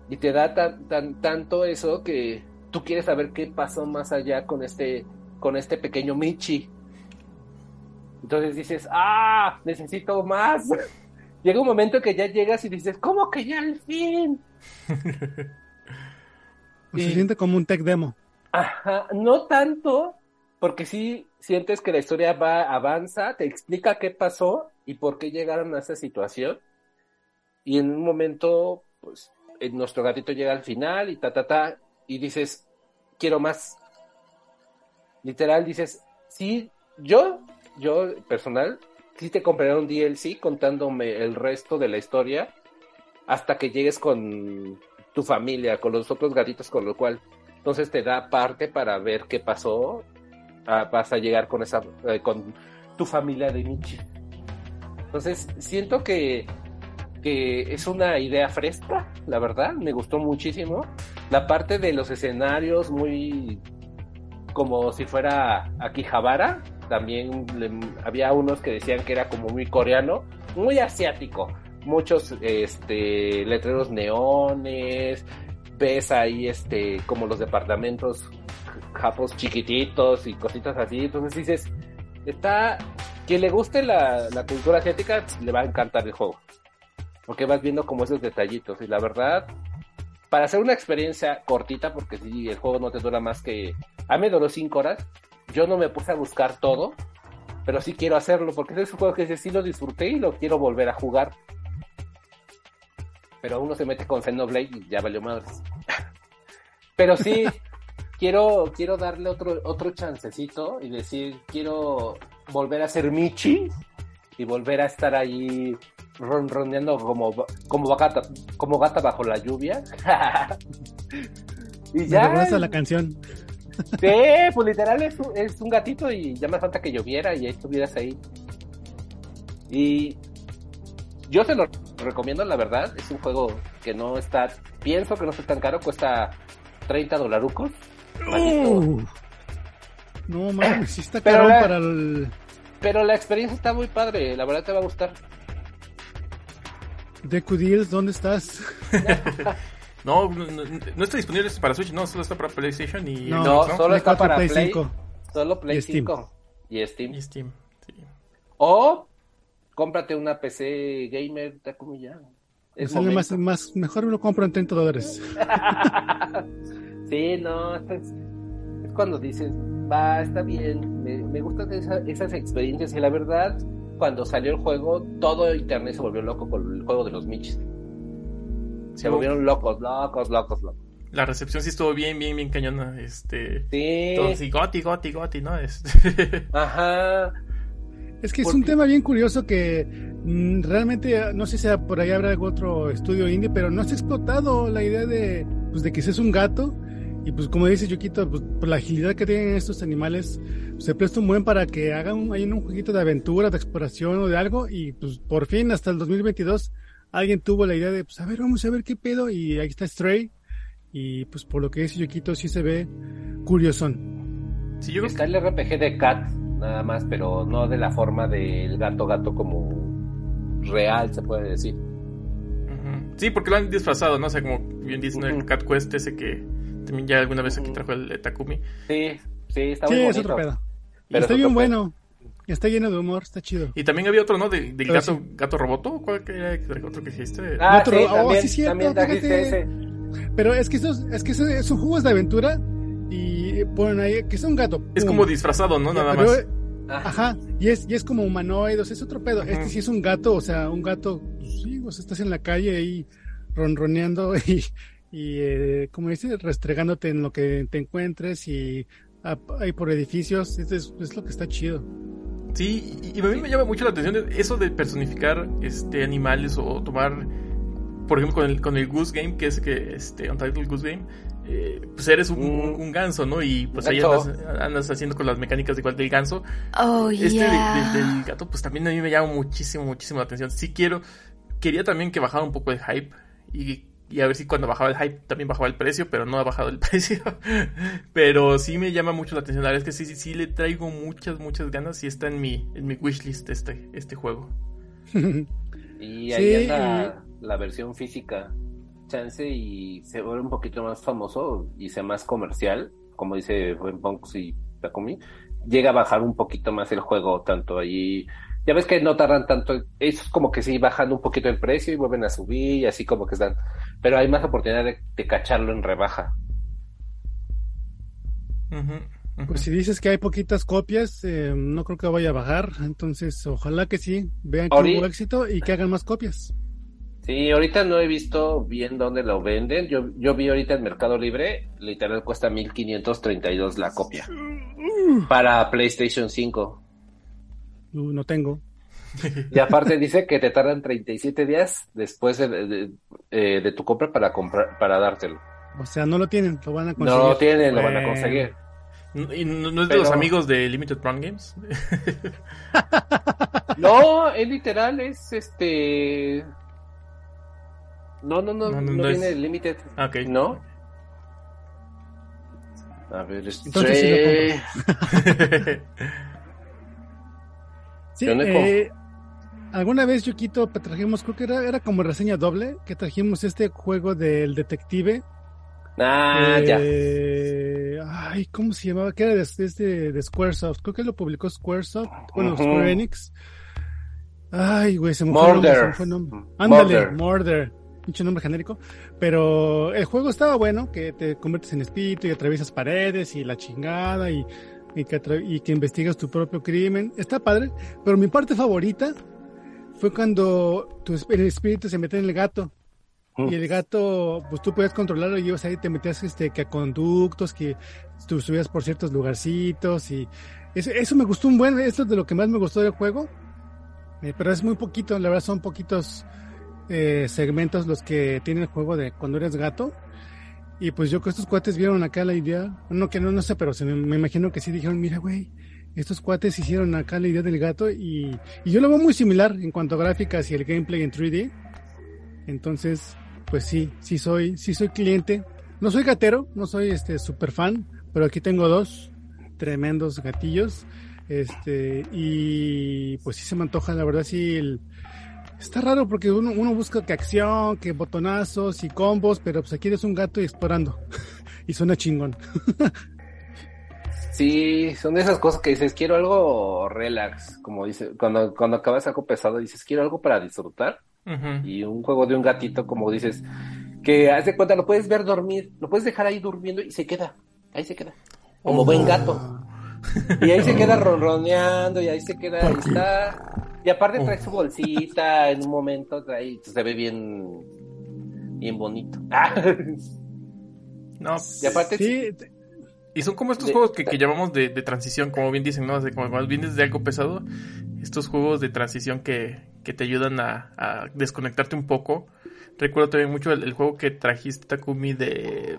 Y te da tan, tan, tanto eso que tú quieres saber qué pasó más allá con este, con este pequeño Michi. Entonces dices, ah, necesito más. Llega un momento que ya llegas y dices, ¿cómo que ya al fin? Se Y- siente como un tech demo. Ajá, no tanto, porque sí sientes que la historia va, avanza, te explica qué pasó y por qué llegaron a esa situación. Y en un momento, pues, eh, nuestro gatito llega al final y ta, ta, ta, y dices, quiero más. Literal, dices, sí, yo, yo personal, sí te compraré un DLC contándome el resto de la historia hasta que llegues con tu familia, con los otros gatitos, con lo cual entonces te da parte para ver qué pasó. Ah, llegar con esa eh, con tu familia de Michi. Entonces siento que que es una idea fresca, la verdad, me gustó muchísimo. La parte de los escenarios muy como si fuera Akihabara, también había unos que decían que era como muy coreano, muy asiático. Muchos este letreros neones, ves ahí este como los departamentos japos chiquititos y cositas así, entonces dices, está quien le guste la, la cultura asiática le va a encantar el juego. Porque vas viendo como esos detallitos y la verdad para hacer una experiencia cortita porque si el juego no te dura más que a mí me duró 5 horas, yo no me puse a buscar todo, pero sí quiero hacerlo porque es un juego que sí lo disfruté y lo quiero volver a jugar. Pero uno se mete con Xenoblade y ya valió madres. Pero sí, quiero, quiero darle otro, otro chancecito y decir, quiero volver a ser Michi y volver a estar ahí ronroneando como, como, gata, como gata bajo la lluvia. y Me ya. a la canción. Sí, pues literal es un, es un gatito y ya me falta que lloviera y ahí estuvieras ahí. Y yo se lo recomiendo, la verdad. Es un juego que no está, pienso que no está tan caro, cuesta 30 dolarucos. Uh, no mames, sí está caro para el Pero la experiencia está muy padre, la verdad te va a gustar. Deku Deals, ¿dónde estás? No, no, está disponible para Switch, no, solo está para PlayStation y No, solo Play está 4, para Play Play, 5. solo Play Y Steam. 5 y Steam. y Steam. sí. O cómprate una PC gamer, Takumi ya. Me Es sale más, mejor me lo compro en 30 dólares. sí, no, es, es cuando dices, va, está bien, me, me gustan esa- esas experiencias y la verdad, cuando salió el juego, todo internet se volvió loco con el juego de los Michis. Se Sí, volvieron locos, locos, locos, locos. La recepción sí estuvo bien, bien, bien cañona. Este. Sí, Todos, y Goti, Goti, Goti, ¿no? Es... ajá. Es que es ¿Por un qué? tema bien curioso que mm, realmente, no sé si por ahí habrá algún otro estudio indie, pero no se ha explotado la idea de, pues, de que seas un gato. Y pues como dice Yukito, pues, por la agilidad que tienen estos animales, pues, se presta un buen para que hagan un, hayan un jueguito de aventura, de exploración o de algo. Y pues por fin, hasta el 2022, alguien tuvo la idea de, pues a ver, vamos a ver qué pedo. Y ahí está Stray. Y pues por lo que dice Yukito, sí se ve curiosón. Sí, yo creo Está el RPG de Cat, nada más, pero no de la forma del gato gato como real, se puede decir. Sí, porque lo han disfrazado, ¿no? O sea, como bien dicen el Ujú. Cat Quest ese que también ya alguna vez aquí trajo el de Takumi. Sí, sí, está Sí, muy es bonito. otro pedo. Pero está es bien bueno. Está lleno de humor, está chido. Y también había otro, ¿no? De- del Pero gato, sí. gato roboto. ¿Cuál que era otro que dijiste? Ah, Otro- sí, oh, también, sí, cierto, también trajiste fíjate. ese. Pero es que esos, es que esos son juegos de aventura y ponen ahí que es un gato. es pum. como disfrazado, ¿no? Nada pero, más. Ajá, y es, y es como humanoide, o sea, es otro pedo. Este sí es un gato, o sea, un gato, pues, sí, o sea, estás en la calle ahí ronroneando y, y eh, como dices, restregándote en lo que te encuentres y ah, ahí por edificios, es, es, es lo que está chido. Sí, y y a mí me llama mucho la atención eso de personificar este animales o tomar, por ejemplo, con el, con el Goose Game, que es que este Untitled Goose Game, eh, pues eres un, Mm. un- un ganso, ¿no? Y pues ahí andas, andas haciendo con las mecánicas igual del ganso. Oh, Este de- yeah. de- del gato, pues también a mí me llama muchísimo, muchísimo la atención. Sí quiero, quería también que bajara un poco el hype y, y a ver si cuando bajaba el hype también bajaba el precio, pero no ha bajado el precio. pero sí me llama mucho la atención. La verdad es que sí, sí, sí le traigo muchas, muchas ganas y está en mi, en mi wishlist este, este juego. Y Sí, ahí es la, la versión física. Chance y se vuelve un poquito más famoso y sea más comercial, como dice Buen Punks y Takumi. Llega a bajar un poquito más el juego, tanto allí. Ya ves que no tardan tanto. Eso es como que sí bajan un poquito el precio y vuelven a subir y así como que están. Pero hay más oportunidad de, de cacharlo en rebaja. Pues si dices que hay poquitas copias, eh, no creo que vaya a bajar, entonces ojalá que sí, vean que hubo éxito y que hagan más copias. Sí, ahorita no he visto bien dónde lo venden. Yo, yo vi ahorita en Mercado Libre, literal cuesta 1532 la copia. Para PlayStation 5. Uh, no tengo. Y aparte dice que te tardan 37 días después de, de- eh, de tu compra para comprar para dártelo. O sea, no lo tienen, lo van a conseguir. No lo tienen, lo van a conseguir. ¿Y no, no es de Pero- los amigos de Limited Run Games? No, es literal, es este. No, no, no, No, no, no, no viene es- limited. Ok. ¿No? A ver, Entonces sí lo Stray. Sí, ¿Qué onda con- eh, alguna vez, Yukito, trajimos, creo que era, era como reseña doble, que trajimos este juego del detective. Ah, ya. Eh, Ay, ¿cómo se llamaba? Que era de, de, de Squaresoft. Creo que lo publicó Squaresoft. Bueno, Ujú. Square Enix. Ay, güey, se me Murder. fue nombre. Ándale, Murder. Pinche nombre genérico. Pero el juego estaba bueno, que te conviertes en espíritu y atraviesas paredes y la chingada y, y, que, atra- y que investigas tu propio crimen. Está padre. Pero mi parte favorita fue cuando tu, el espíritu se mete en el gato. Y el gato, pues tú podías controlarlo y ibas ahí, te metías este, que a conductos, que tú subías por ciertos lugarcitos y eso, eso me gustó un buen, esto es de lo que más me gustó del juego, Eh, pero es muy poquito, la verdad son poquitos eh, segmentos los que tiene el juego de cuando eres gato y pues yo que estos cuates vieron acá la idea, no que no, no sé, pero se me, me imagino que sí dijeron, mira güey, estos cuates hicieron acá la idea del gato y, y yo lo veo muy similar en cuanto a gráficas y el gameplay en 3D. Entonces, pues sí, sí soy, sí soy cliente. No soy gatero, no soy este super fan, pero aquí tengo dos tremendos gatillos. Este, y pues sí se me antoja, la verdad sí el- está raro porque uno, uno busca que acción, que botonazos y combos, pero pues aquí eres un gato y explorando. y suena chingón. Sí, son de esas cosas que dices, quiero algo relax, como dice, cuando, cuando acabas algo pesado, dices, quiero algo para disfrutar. Y un juego de un gatito, como dices, que haz de cuenta, lo puedes ver dormir, lo puedes dejar ahí durmiendo y se queda, ahí se queda, como Oh. buen gato. Y ahí se queda ronroneando y ahí se queda, ahí está. Y aparte trae su bolsita en un momento, trae, se ve bien, bien bonito. No, y aparte, Sí, Y son como estos De- juegos que, que llamamos de, de transición, como bien dicen, ¿no? Como cuando vienes de algo pesado estos juegos de transición que, que te ayudan a, a desconectarte un poco. Recuerdo también mucho el, el juego que trajiste, Takumi, de,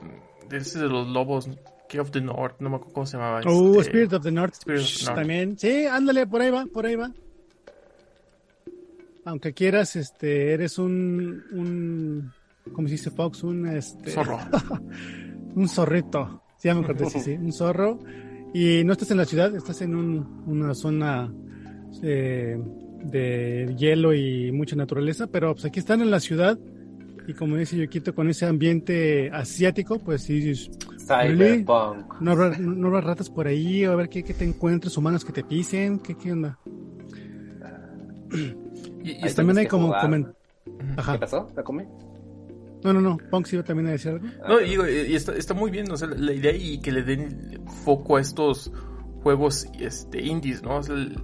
de ese de los lobos, King of the North, no me acuerdo cómo se llamaba. Oh, este, Spirit of the North. Spirit of the North. También. Sí, ándale, por ahí va, por ahí va. Aunque quieras, este, eres un, un, ¿cómo se dice Fox? Un, este, Zorro. un zorrito. Sí, ya me acordé, sí, sí, un zorro. Y no estás en la ciudad, estás en un, una zona eh, de hielo y mucha naturaleza, pero pues aquí están en la ciudad y como dice Yokito, con ese ambiente asiático, pues sí, Cyberpunk. no habrá, no habrá ratas por ahí, o a ver qué, qué te encuentres, humanos que te pisen, qué, qué onda. Y, y Ahí está- También hay que como jugar. comen- ¿Qué Ajá. pasó? ¿La comí? No, no, no, Punk iba también a decir algo. No, y digo, y está, está muy bien, o sea, la idea y que le den foco a estos juegos este, indies, ¿no? O sea, el-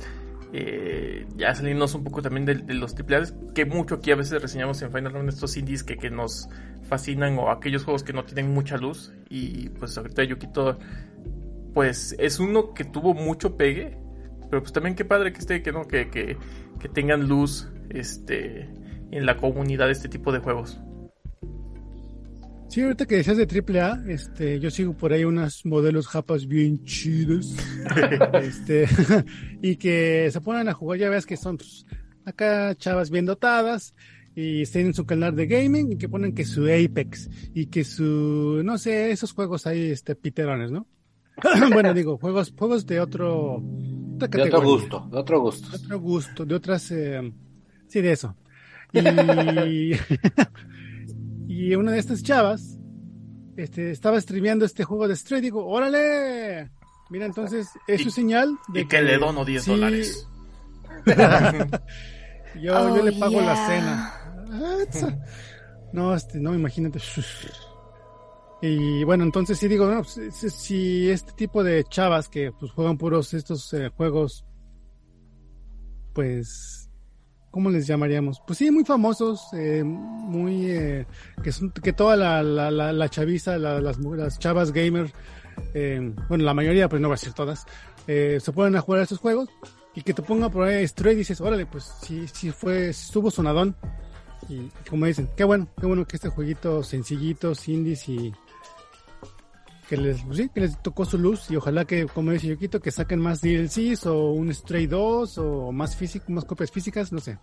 eh, ya salirnos un poco también de, de los triple A's, que mucho aquí a veces reseñamos en Final Round estos indies que, que nos fascinan o aquellos juegos que no tienen mucha luz y pues ahorita Yukito pues es uno que tuvo mucho pegue, pero pues también qué padre que esté, que no, que, que, que tengan luz este en la comunidad este tipo de juegos. Sí, ahorita que decías de AAA, este, yo sigo por ahí unos modelos japas bien chidos. este, y que se ponen a jugar, ya ves que son pues, acá chavas bien dotadas y tienen su canal de gaming y que ponen que su Apex y que su, no sé, esos juegos ahí, este, piterones, ¿no? bueno, digo, juegos, juegos de otro, otra De otro categoría. gusto, de otro gusto. De otro gusto, de otras, eh, sí, de eso. Y, y una de estas chavas, este, estaba streameando este juego de Stray, digo, órale, mira, entonces, es Y- su señal de Y que le dono 10 sí, dólares. Yo, Oh, yo le pago la cena. No, este, no, imagínate. Y bueno, entonces sí digo, no, pues, si, si este tipo de chavas que pues juegan puros estos eh, juegos, pues, ¿cómo les llamaríamos? Pues sí, muy famosos, eh, muy, eh, que son, que toda la, la, la, la chaviza, la- las, las chavas gamer, eh, bueno, la mayoría, pero no va a ser todas, eh, se ponen a jugar a estos juegos y que te ponga por ahí Stray y dices, órale, pues sí, sí fue, estuvo sonadón. Y como dicen, qué bueno, qué bueno que este jueguito sencillitos, indies y que les, pues sí, que les tocó su luz y ojalá que, como dice Yokito, que saquen más DLCs o un Stray 2 o más físico, más copias físicas, no sé.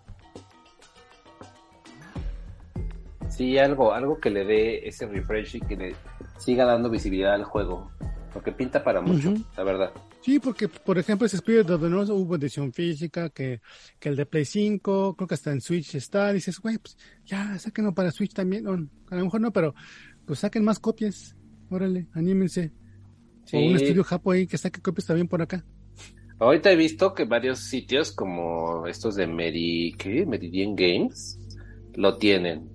Sí, algo, algo que le dé ese refresh y que le siga dando visibilidad al juego. Porque pinta para mucho, Ujú. la verdad. Sí, porque por ejemplo ese Spirit of the North hubo edición física, que, que el de Play 5, creo que hasta en Switch está, dices, güey, pues ya, sáquenlo para Switch también, o, a lo mejor no, pero pues saquen más copias, órale, anímense. O un Sí. estudio japo ahí que saque copias también por acá. Ahorita he visto que varios sitios como estos de Meri, ¿qué? Meridian Games lo tienen.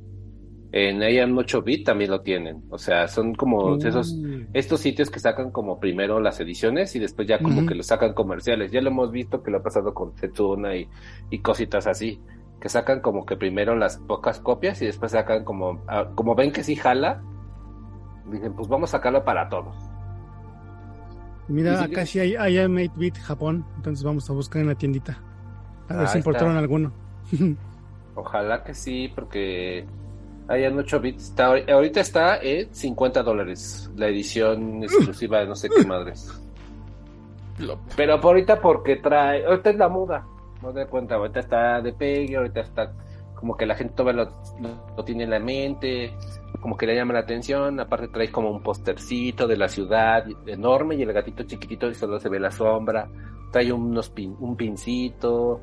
En IAM 8-bit también lo tienen. O sea, son como esos estos sitios que sacan como primero las ediciones y después ya como que lo sacan comerciales. Ya lo hemos visto que lo ha pasado con Setsuna y, y cositas así. Que sacan como que primero las pocas copias y después sacan como, ah, como ven que sí jala, dicen pues vamos a sacarlo para todos. Mira, si acá sí hay, hay IAM 8-bit Japón, entonces vamos a buscar en la tiendita. A ver si importaron está. alguno. Ojalá que sí, porque IAM 8 bits está, ahorita está en 50 dólares la edición exclusiva de no sé qué madres. Pero por ahorita porque trae, ahorita es la muda, no te das cuenta, ahorita está de pegue, ahorita está como que la gente todavía lo, lo- tiene en la mente, como que le llama la atención, aparte trae como un postercito de la ciudad enorme y el gatito chiquitito y solo se ve la sombra, trae unos pin, un pincito,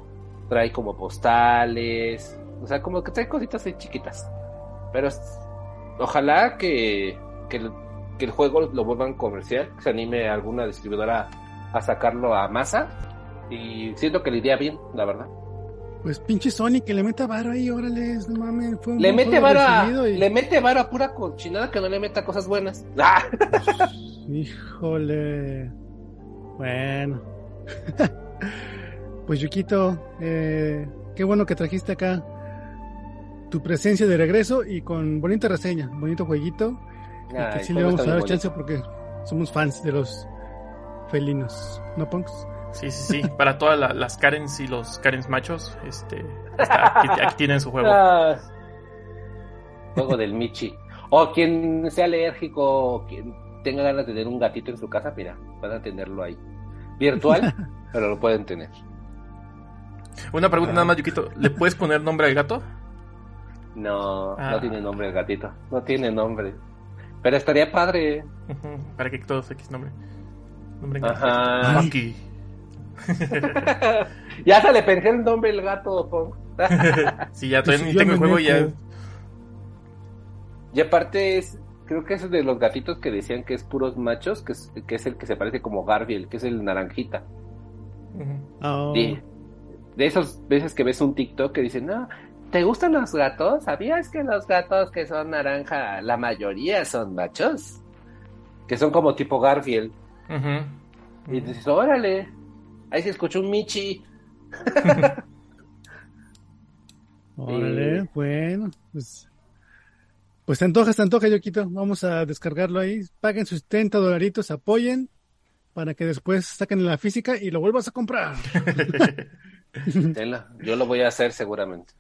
trae como postales, o sea, como que trae cositas ahí chiquitas. Pero ojalá que, que, que el juego lo vuelvan comercial, que se anime alguna distribuidora a sacarlo a masa. Y siento que le iría bien, la verdad. Pues pinche Sony que le meta varo ahí, órale, no mames. Fue un Le mete varo a, y- le mete varo a pura cochinada que no le meta cosas buenas. ¡Ah! Híjole. Bueno. pues Yukito, eh, qué bueno que trajiste acá tu presencia de regreso y con bonita reseña, bonito jueguito. y que Ay, sí el le vamos a dar chance porque somos fans de los felinos, ¿no, Punks? Sí, sí, sí. Para todas la- las Karens y los Karens machos, este, está- aquí, aquí tienen su juego. Ah, juego del Michi. O quien sea alérgico, o quien tenga ganas de tener un gatito en su casa, mira, van a tenerlo ahí. Virtual, pero lo pueden tener. Una pregunta nada más, Yukito. ¿Le puedes poner nombre al gato? No, Ah. no tiene nombre el gatito. No tiene nombre. Pero estaría padre. Para que todos X nombre. Nombre. Ajá. Monkey. ya se le pensé el nombre el gato, Pong. Sí, ya Pues tengo el juego y ya. Y aparte es, creo que es de los gatitos que decían que es puros machos, que es, que es el que se parece como Garfield, que es el naranjita. Oh, De, de esas veces que ves un TikTok que dicen, no, ¿te gustan los gatos? ¿Sabías que los gatos que son naranja, la mayoría son machos? Que son como tipo Garfield. Y dices, órale, ahí se escuchó un Michi. órale, Sí. bueno, pues. Pues te antoja, te antoja, Yoquito. Vamos a descargarlo ahí. Paguen sus 30 dolaritos, apoyen para que después saquen la física y lo vuelvas a comprar. Tenla, Yo lo voy a hacer seguramente.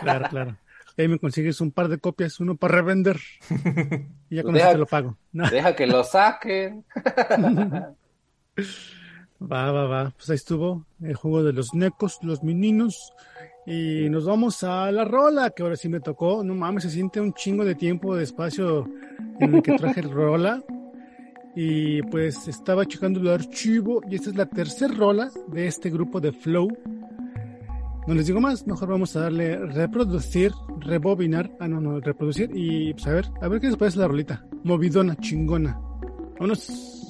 Claro, claro. Ahí me consigues un par de copias, uno para revender. Y ya con Deja- eso te lo pago. No. Deja que lo saquen. Va, va, va. Pues ahí estuvo el juego de los necos, los meninos. Y nos vamos a la rola, que ahora sí me tocó. No mames, se siente un chingo de tiempo, de espacio en el que traje el rola. Y pues estaba checando el archivo y esta es la tercera rola de este grupo de Flow. No les digo más, mejor vamos a darle reproducir, rebobinar, ah no, no, reproducir y pues a ver, a ver qué les parece la rolita. Movidona, chingona. Vámonos.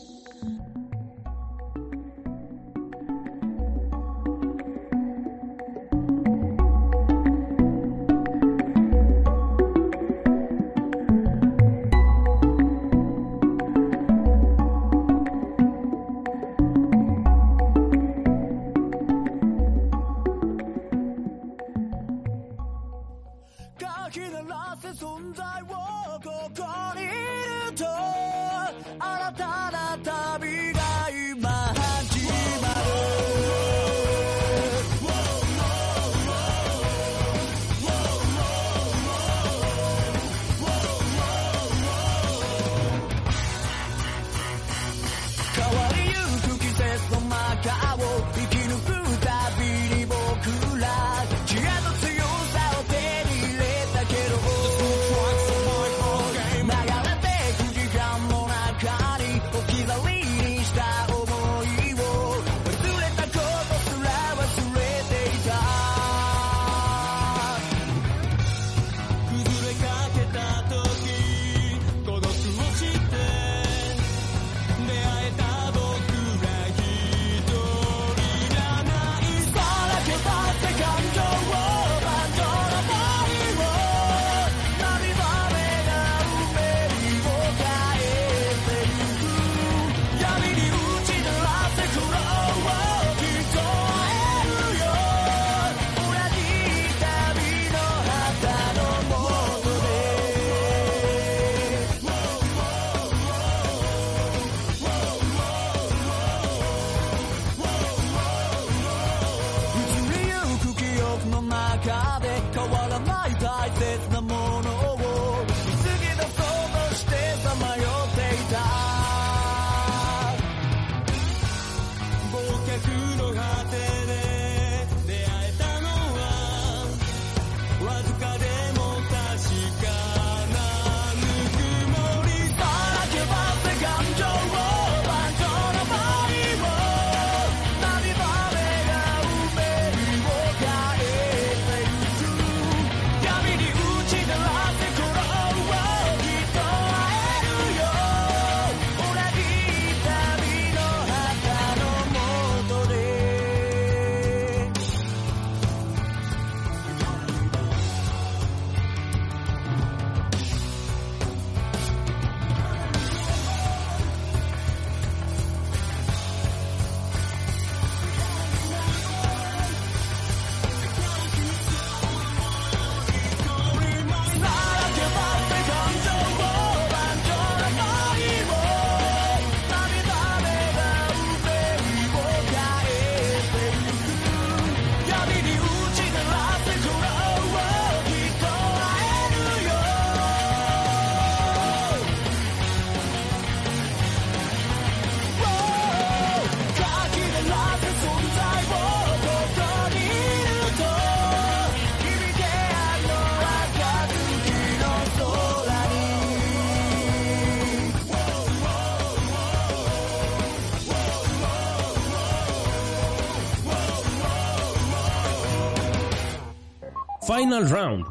Final Round.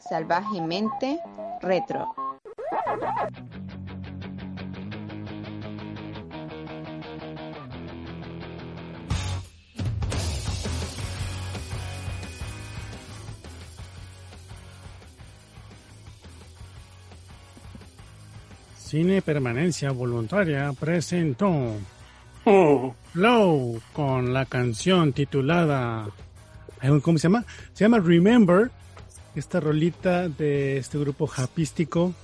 Salvajemente retro. Cine Permanencia Voluntaria presentó Flow con la canción titulada ¿cómo se llama? Se llama Remember esta rolita de este grupo japístico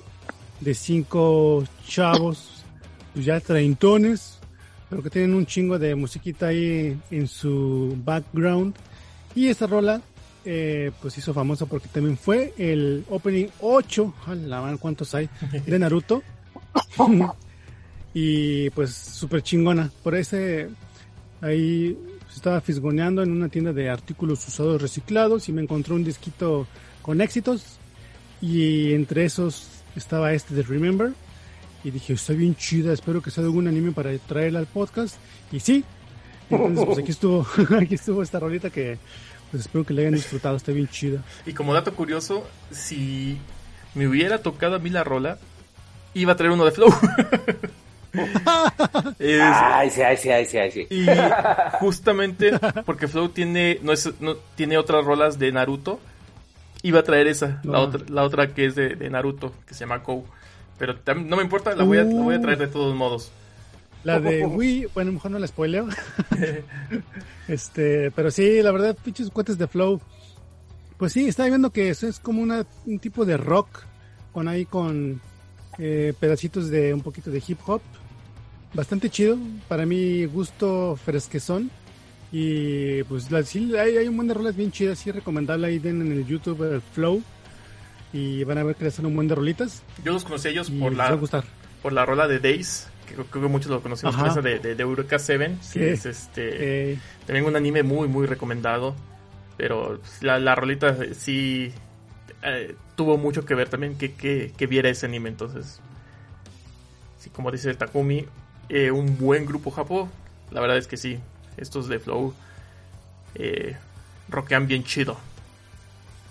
de cinco chavos pues ya treintones pero que tienen un chingo de musiquita ahí en su background y esta rola eh, pues hizo famosa porque también fue el opening 8 la man, cuántos hay de Naruto y pues súper chingona. Por ese, ahí estaba fisgoneando en una tienda de artículos usados reciclados y me encontró un disquito con éxitos. Y entre esos estaba este de Remember. Y dije, está bien chida, espero que sea de algún anime para traerla al podcast. Y sí, entonces pues aquí estuvo, aquí estuvo esta rolita que pues espero que la hayan disfrutado, está bien chida. Y como dato curioso, si me hubiera tocado a mí la rola, iba a traer uno de Flow. es, ay, sí, ay, sí, ay, sí, ay, sí. Y justamente porque Flow tiene, no es, no, tiene otras rolas de Naruto, iba a traer esa, no. la, otra, la otra que es de, de, Naruto, que se llama Kou. Pero no me importa, la voy, a, la voy a traer de todos modos. La de Wii, bueno, mejor no la spoileo. este, pero sí, la verdad, pinches cuates de Flow. Pues sí, estaba viendo que eso es como una, un tipo de rock, con ahí con eh, pedacitos de un poquito de hip hop. Bastante chido, para mi gusto fresquezón. Y pues la, sí, hay, hay, un buen de rolas bien chidas, sí recomendable ahí den en el YouTube el Flow. Y van a ver que le hacen un buen de rolitas. Yo los conocí a ellos por la, por la rola de Days, que creo que muchos lo conocemos por esa de, de, de Eureka 7, que es este, eh. también un anime muy, muy recomendado. Pero la, la rolita sí eh, tuvo mucho que ver también que, que, que, viera ese anime. Entonces, sí, como dice Takumi, eh, un buen grupo japo. La verdad es que sí, estos de Flow eh, rockean bien chido.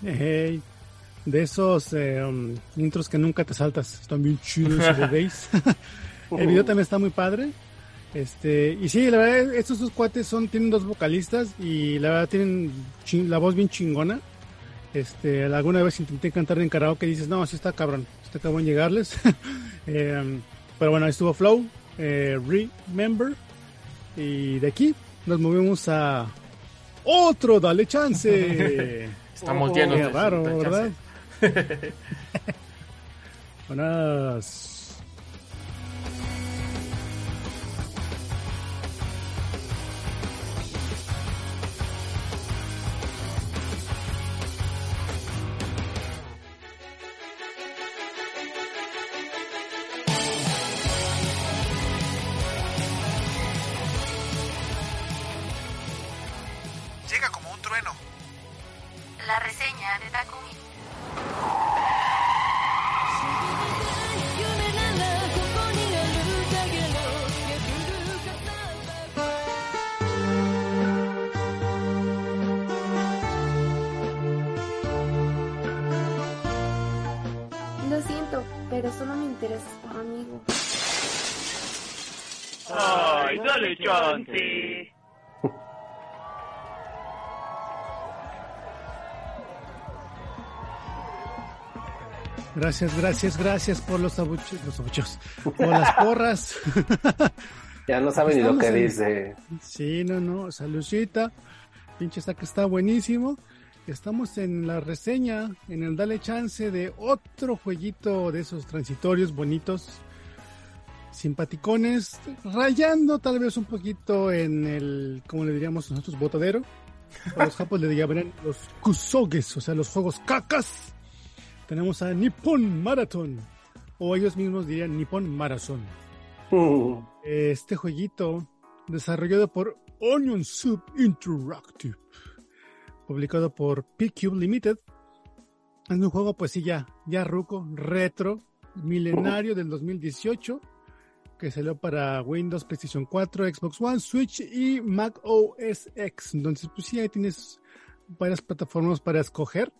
Hey, de esos um, intros que nunca te saltas, están bien chidos de bass. El video también está muy padre. Este, y sí, la verdad, estos dos cuates son, tienen dos vocalistas y la verdad tienen la voz bien chingona. Este, alguna vez intenté cantar en karaoke y dices, no, así está cabrón, está cabrón llegarles. eh, pero bueno, ahí estuvo Flow, eh, Remember. Y de aquí nos movemos a otro, dale chance. Estamos llenos Qué de raro, de ¿verdad? chance. Lo siento, pero solo me interesas como amigo. ¡Ay, dale chance! Gracias, gracias, gracias por los abuchos, los abuchos, por las porras. Ya no sabe ni lo que en- dice. Sí, no, no, saludcita. Pinche saca está buenísimo. Estamos en la reseña, en el Dale Chance de otro jueguito de esos transitorios bonitos, simpaticones, rayando tal vez un poquito en el, como le diríamos nosotros, botadero. A los japos le llamarán los kusoges, o sea, los juegos cacas. Tenemos a Nippon Marathon, o ellos mismos dirían Nippon Marathon. Este jueguito, desarrollado por Onion Soup Interactive, publicado por P-Cube Limited, es un juego, pues sí, ya, ya ruco, retro, milenario del 2018, que salió para Windows, PlayStation 4, Xbox One, Switch y Mac OS X. Entonces, pues sí, ahí tienes varias plataformas para escoger.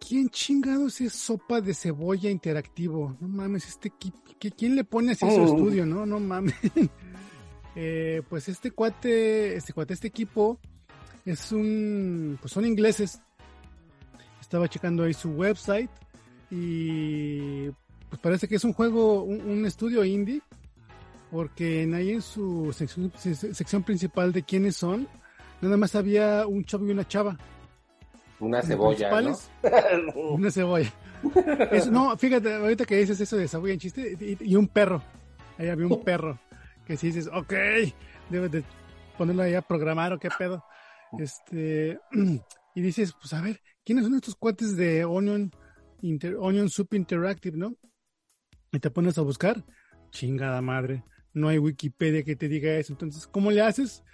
¿Quién chingados es sopa de cebolla interactivo? No mames, este ¿quién le pone así su Oh. estudio, no? No mames. Eh, pues este cuate, este cuate, este equipo es un, pues son ingleses. Estaba checando ahí su website y pues parece que es un juego, un, un estudio indie, porque en ahí en su sección, se- se- sección principal de quiénes son, nada más había un chavo y una chava. Una cebolla, ¿no? Una cebolla. Eso, no, fíjate, ahorita que dices eso de cebolla en chiste, y, y un perro. Ahí había un perro. Que si dices, ok, debes de ponerlo ahí a programar o qué pedo. Este, y dices, pues a ver, ¿quiénes son estos cuates de Onion, Inter- Onion Soup Interactive, no? Y te pones a buscar, chingada madre, no hay Wikipedia que te diga eso. Entonces, ¿cómo le haces?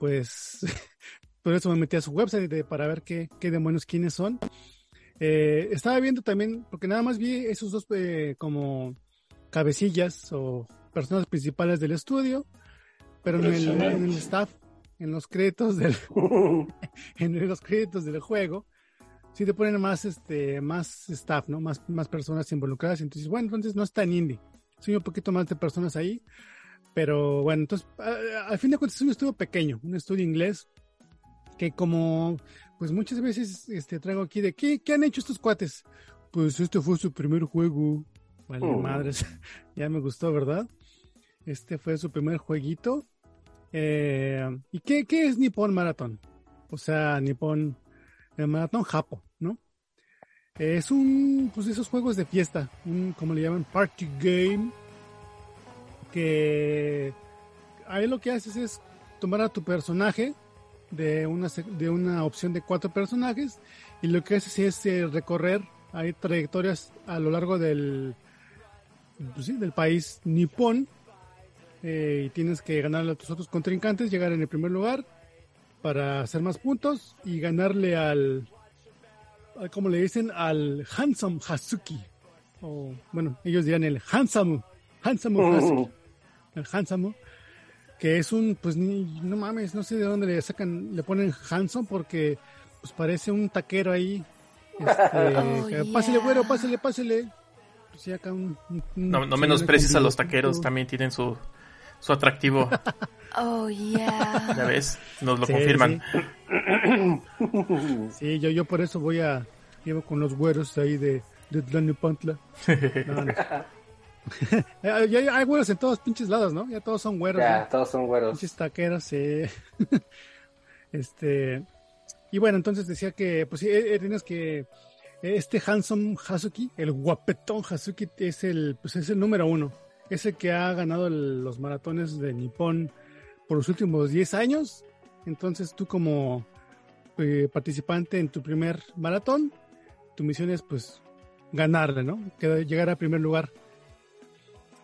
Pues, por eso me metí a su website de- para ver qué, qué demonios quiénes son. Eh, estaba viendo también, porque nada más vi esos dos eh, como cabecillas o personas principales del estudio, pero en el, en el staff, en los créditos del, en los créditos del juego, sí te ponen más este, más staff, ¿no? Más, más personas involucradas. Entonces, bueno, entonces no es tan indie. Soy un poquito más de personas ahí. Pero bueno, entonces, a- al fin de cuentas es un estudio pequeño, un estudio inglés, que como, pues muchas veces este, traigo aquí de, ¿qué, qué han hecho estos cuates? Pues este fue su primer juego. Vale, Oh. madres. ya me gustó, ¿verdad? Este fue su primer jueguito. Eh, ¿Y qué, qué es Nippon Marathon? O sea, Nippon, el Maratón Japo, ¿no? Es un, pues esos juegos de fiesta, un, como le llaman, party game, que ahí lo que haces es tomar a tu personaje de una, de una opción de cuatro personajes y lo que haces es eh, recorrer hay trayectorias a lo largo del, pues sí, del país nipón eh, y tienes que ganarle a tus otros contrincantes, llegar en el primer lugar para hacer más puntos y ganarle al, al como le dicen, al Handsome Hazuki. O, bueno, ellos dirán el Handsome, Handsome Hazuki. El Handsome, que es un, pues ni, no mames, no sé de dónde le sacan, le ponen Handsome porque pues parece un taquero ahí. Este, Oh, que, yeah. Pásele, güero, pásele, pásele. Pues sí, acá un, No, no menosprecies a los taqueros, también tienen su, su atractivo. Oh, yeah. Ya ves, nos lo Sí, confirman. Sí, yo, yo por eso voy a. Llevo con los güeros ahí de, de Tlalnepantla. No, no. Ya, ya hay güeros en todos pinches lados, ¿no? Ya todos son güeros. Ya, ¿no? todos son güeros. Pinches taqueros, sí. este. Y bueno, entonces decía que, pues sí, eh, eh, tienes que. Este Handsome Hazuki, el guapetón Hazuki, es el, pues es el número uno. Es el que ha ganado el- los maratones de Nippon por los últimos 10 años. Entonces tú como eh, participante en tu primer maratón, tu misión es pues ganarle, ¿no? Llegar a primer lugar.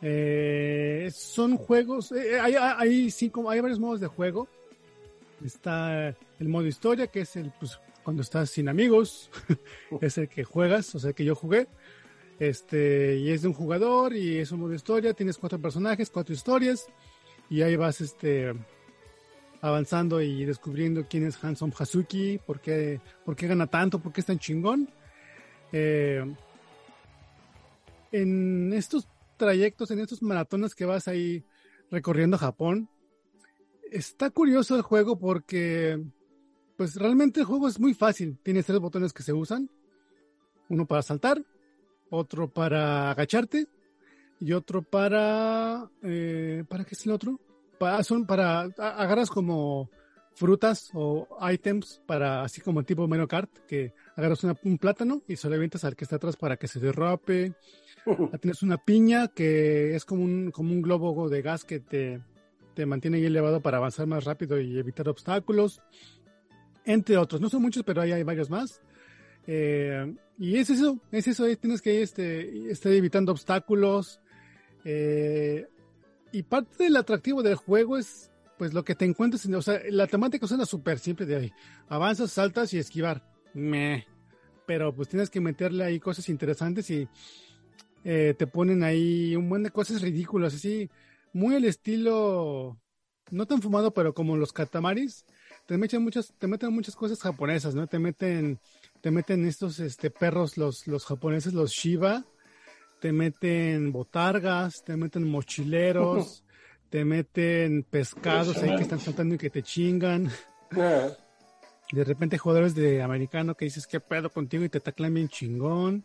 Eh, son juegos, eh, hay, hay, hay cinco, hay varios modos de juego. Está el modo historia, que es el pues cuando estás sin amigos, es el que juegas, o sea que yo jugué. Este, y es de un jugador y es un modo historia, tienes cuatro personajes, cuatro historias, y ahí vas este avanzando y descubriendo quién es Hanson Hazuki, por qué, por qué gana tanto, por qué es tan chingón. Eh, en estos trayectos, en estos maratones que vas ahí recorriendo Japón, está curioso el juego porque, pues realmente el juego es muy fácil. Tienes tres botones que se usan. Uno para saltar, otro para agacharte y otro para... Eh, ¿Para qué es el otro? Para, son para... Agarras como frutas o items para así como tipo Mario Kart que agarras una- un plátano y se lo avientas al que está atrás para que se derrape. Tienes una piña que es como un como un globo de gas que te, te mantiene ahí elevado para avanzar más rápido y evitar obstáculos entre otros. No son muchos pero ahí hay varios más. Eh, y es eso es eso ahí tienes que este estar evitando obstáculos. Eh, y parte del atractivo del juego es pues lo que te encuentres, en- o sea, la temática suena súper simple de ahí. Avanzas, saltas y esquivar. Meh. Pero pues tienes que meterle ahí cosas interesantes y eh, te ponen ahí un buen de cosas ridículas, así, muy al estilo, no tan fumado, pero como los catamaris, te meten muchas, te meten muchas cosas japonesas, ¿no? Te meten, te meten estos este perros, los, los japoneses, los Shiba, te meten botargas, te meten mochileros, te meten pescados ahí que están saltando y que te chingan. De repente jugadores de americano que dices qué pedo contigo y te taclan bien chingón.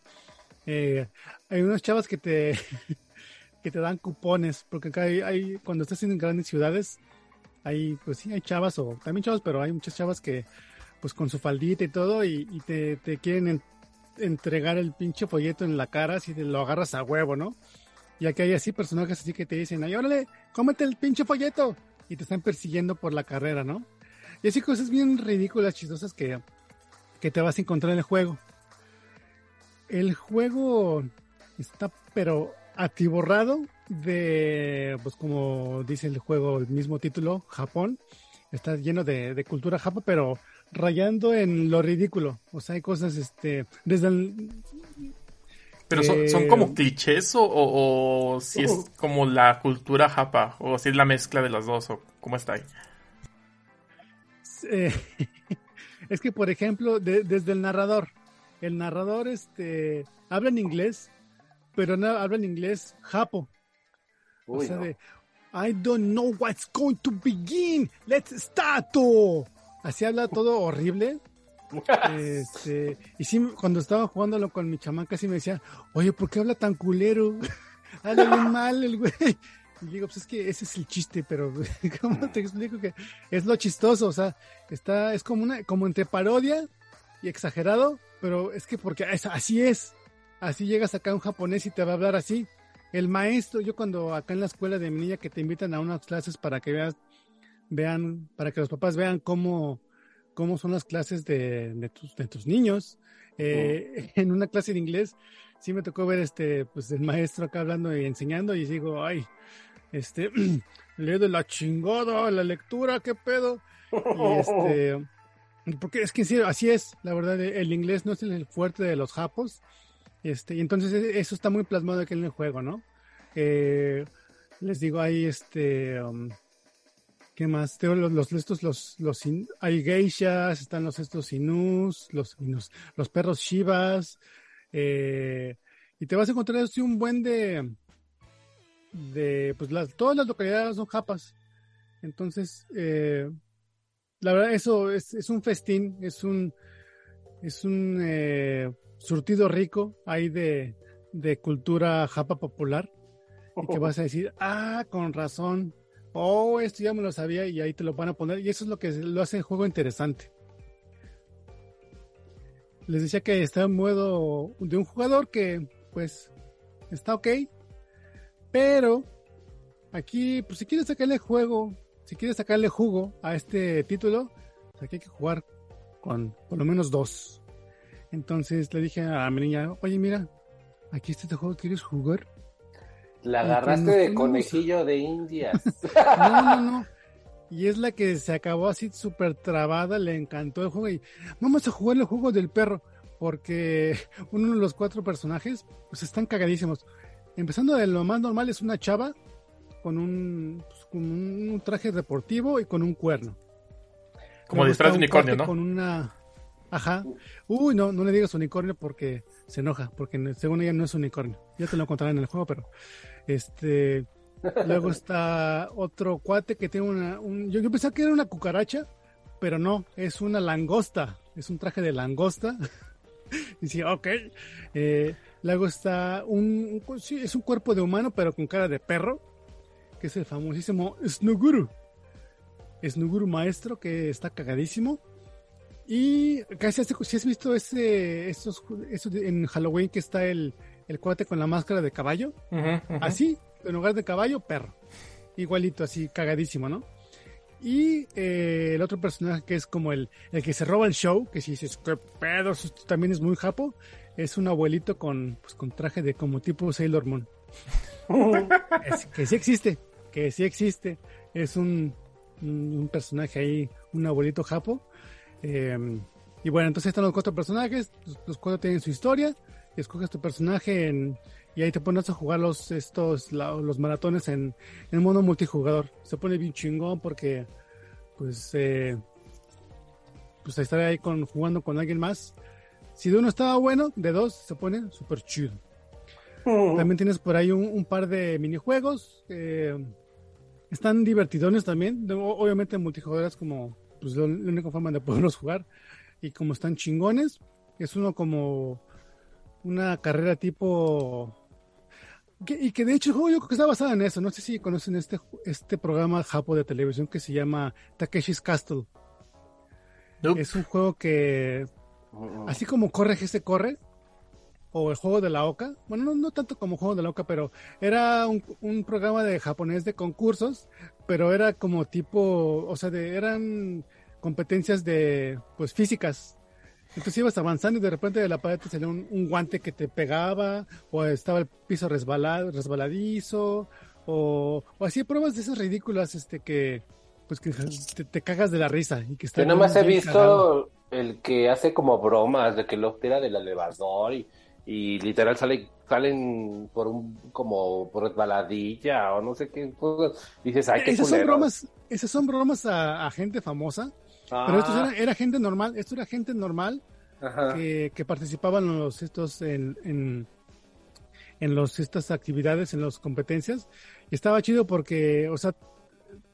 Eh, hay unas chavas que te que te dan cupones, porque acá hay, hay- cuando estás en grandes ciudades, hay, pues sí, hay chavas o también chavas, pero hay muchas chavas que, pues con su faldita y todo, y, y te, te quieren en- entregar el pinche folleto en la cara, así te lo agarras a huevo, ¿no? Y aquí hay así personajes así que te dicen, ay, órale, cómete el pinche folleto, y te están persiguiendo por la carrera, ¿no? Y así cosas bien ridículas, chistosas que, que te vas a encontrar en el juego. El juego está, pero atiborrado de, pues como dice el juego, el mismo título, Japón. Está lleno de, de cultura japa, pero rayando en lo ridículo. O sea, hay cosas, este, desde el... Pero son, eh, son como clichés o, o, o si es como la cultura japa o si es la mezcla de las dos o cómo está ahí. eh, es que, por ejemplo, de- desde el narrador, el narrador este, habla en inglés, pero no habla en inglés japo. o sea, no. de I don't know what's going to begin. Let's start. oh". Así habla todo horrible. Este, y sí, cuando estaba jugándolo con mi chamaca, sí me decía, oye, ¿por qué habla tan culero? habla bien mal el güey. Y digo, pues es que ese es el chiste, pero ¿cómo te explico que es lo chistoso? O sea, está, es como una, como entre parodia y exagerado, pero es que porque es- así es. Así llegas acá a un japonés y te va a hablar así. El maestro, yo cuando acá en la escuela de mi niña que te invitan a unas clases para que veas, vean, para que los papás vean cómo, cómo son las clases de, de tus, de tus niños. Eh, En una clase de inglés, sí me tocó ver este, pues el maestro acá hablando y enseñando y digo, ay, este, leo de la chingada, la lectura, qué pedo. Y este, porque es que sí, así es, la verdad, el inglés no es el fuerte de los japos. Este, y entonces e- eso está muy plasmado aquí en el juego, ¿no? Eh, les digo, hay este, um, ¿qué más? Tengo los, los, estos, los, los, hay geishas, están los estos inus, los, inus, los perros shivas, eh, y te vas a encontrar así un buen de, de, pues las, todas las localidades son japas. Entonces, eh, la verdad, eso es, es un festín, es un, es un eh, surtido rico ahí de, de cultura japa popular. Y que vas a decir, ah, con razón. Oh, esto ya me lo sabía y ahí te lo van a poner. Y eso es lo que lo hace el juego interesante. Les decía que está en modo de un jugador que, pues, está ok. Pero aquí, pues si quieres sacarle juego, si quieres sacarle jugo a este título, pues aquí hay que jugar con por lo menos dos. Entonces le dije a mi niña, oye, mira, aquí está este juego, ¿quieres jugar? La agarraste de conejillo de indias. No, no, no. Y es la que se acabó así súper trabada, le encantó el juego y vamos a jugar el juego del perro, porque uno de los cuatro personajes pues están cagadísimos. Empezando de lo más normal es una chava con un, pues, con un traje deportivo y con un cuerno. Como disfraz de un unicornio, ¿no? Con una... Ajá. Uy, no, no le digas unicornio porque se enoja, porque no- según ella no es unicornio. Ya te lo encontrarán en el juego, pero este... Luego está otro cuate que tiene una... un- yo, yo pensaba que era una cucaracha, pero no, es una langosta. Es un traje de langosta. y sí, ok. Eh, luego está un... un- sí, es un cuerpo de humano, pero con cara de perro, que es el famosísimo Snuguru. Snuguru maestro, que está cagadísimo. Y casi si has visto ese, esos de- en Halloween que está el, el cuate con la máscara de caballo, así, en lugar de caballo, perro. Igualito, así, cagadísimo, ¿no? Y eh, el otro personaje que es como el, el que se roba el show, que si dices, qué pedo, también es muy japo, es un abuelito con, pues, con traje de como tipo Sailor Moon. Es- que sí existe, que sí existe. Es un, un, personaje ahí, un abuelito japo. Eh, y bueno, entonces están los cuatro personajes, los, los cuatro tienen su historia, escoges tu personaje en, y ahí te pones a jugar los, estos, la- los maratones en, en modo multijugador. Se pone bien chingón porque, pues, eh, pues estar ahí con, jugando con alguien más. Si de uno estaba bueno, de dos se pone súper chido. También tienes por ahí un, un par de minijuegos. eh, están divertidones también. Obviamente multijugadores como pues, la única forma de poderlos jugar. Y como están chingones, es uno como una carrera tipo... que- y que de hecho el juego yo creo que está basado en eso. No sé si conocen este, este programa japo de televisión que se llama Takeshi's Castle. Nope. Es un juego que Así como corre se corre, o el juego de la Oca, bueno, no, no tanto como juego de la Oca, pero era un, un programa de japonés de concursos, pero era como tipo, o sea, de, eran competencias de, pues, físicas. Entonces ibas avanzando y de repente de la pared te salía un, un guante que te pegaba, o estaba el piso resbalado, resbaladizo, o, o así pruebas de esas ridículas, este, que, pues, que te, te cagas de la risa y que está Yo nada más he visto cagado. el que hace como bromas de que lo tira del elevador y, y literal sale, salen por un como por resbaladilla o no sé qué cosas. Dices, ay, qué esas son bromas, esas son bromas a, a gente famosa, pero esto Ah, era, era gente normal, esto era gente normal que, que participaban en los estos en, en, en los estas actividades, en las competencias, y estaba chido porque, o sea,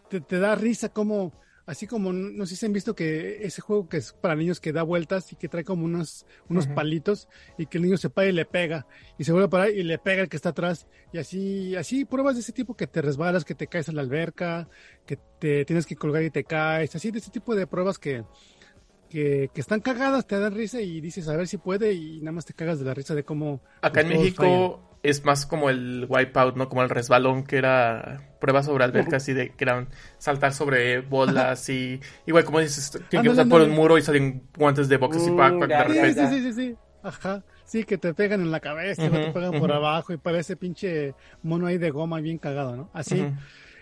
te, te da risa como, así como, no sé si han visto que ese juego que es para niños que da vueltas y que trae como unos, unos palitos y que el niño se para y le pega y se vuelve a parar y le pega el que está atrás y así, así pruebas de ese tipo que te resbalas, que te caes a la alberca, que te tienes que colgar y te caes, así de ese tipo de pruebas que, que, que están cagadas, te dan risa y dices a ver si puede y nada más te cagas de la risa de cómo... Acá en México fallan. Es más como el wipeout, ¿no? Como el resbalón, que era pruebas sobre albercas y de que eran saltar sobre bolas y igual como dices, tienen que Ándale, pasar por un muro y salen guantes de boxes y Mm, pac, pac ya, de repente. sí, sí, sí, sí. Ajá. Sí, que te pegan en la cabeza, o te Ujú, pegan por abajo y parece pinche mono ahí de goma bien cagado, ¿no? Así.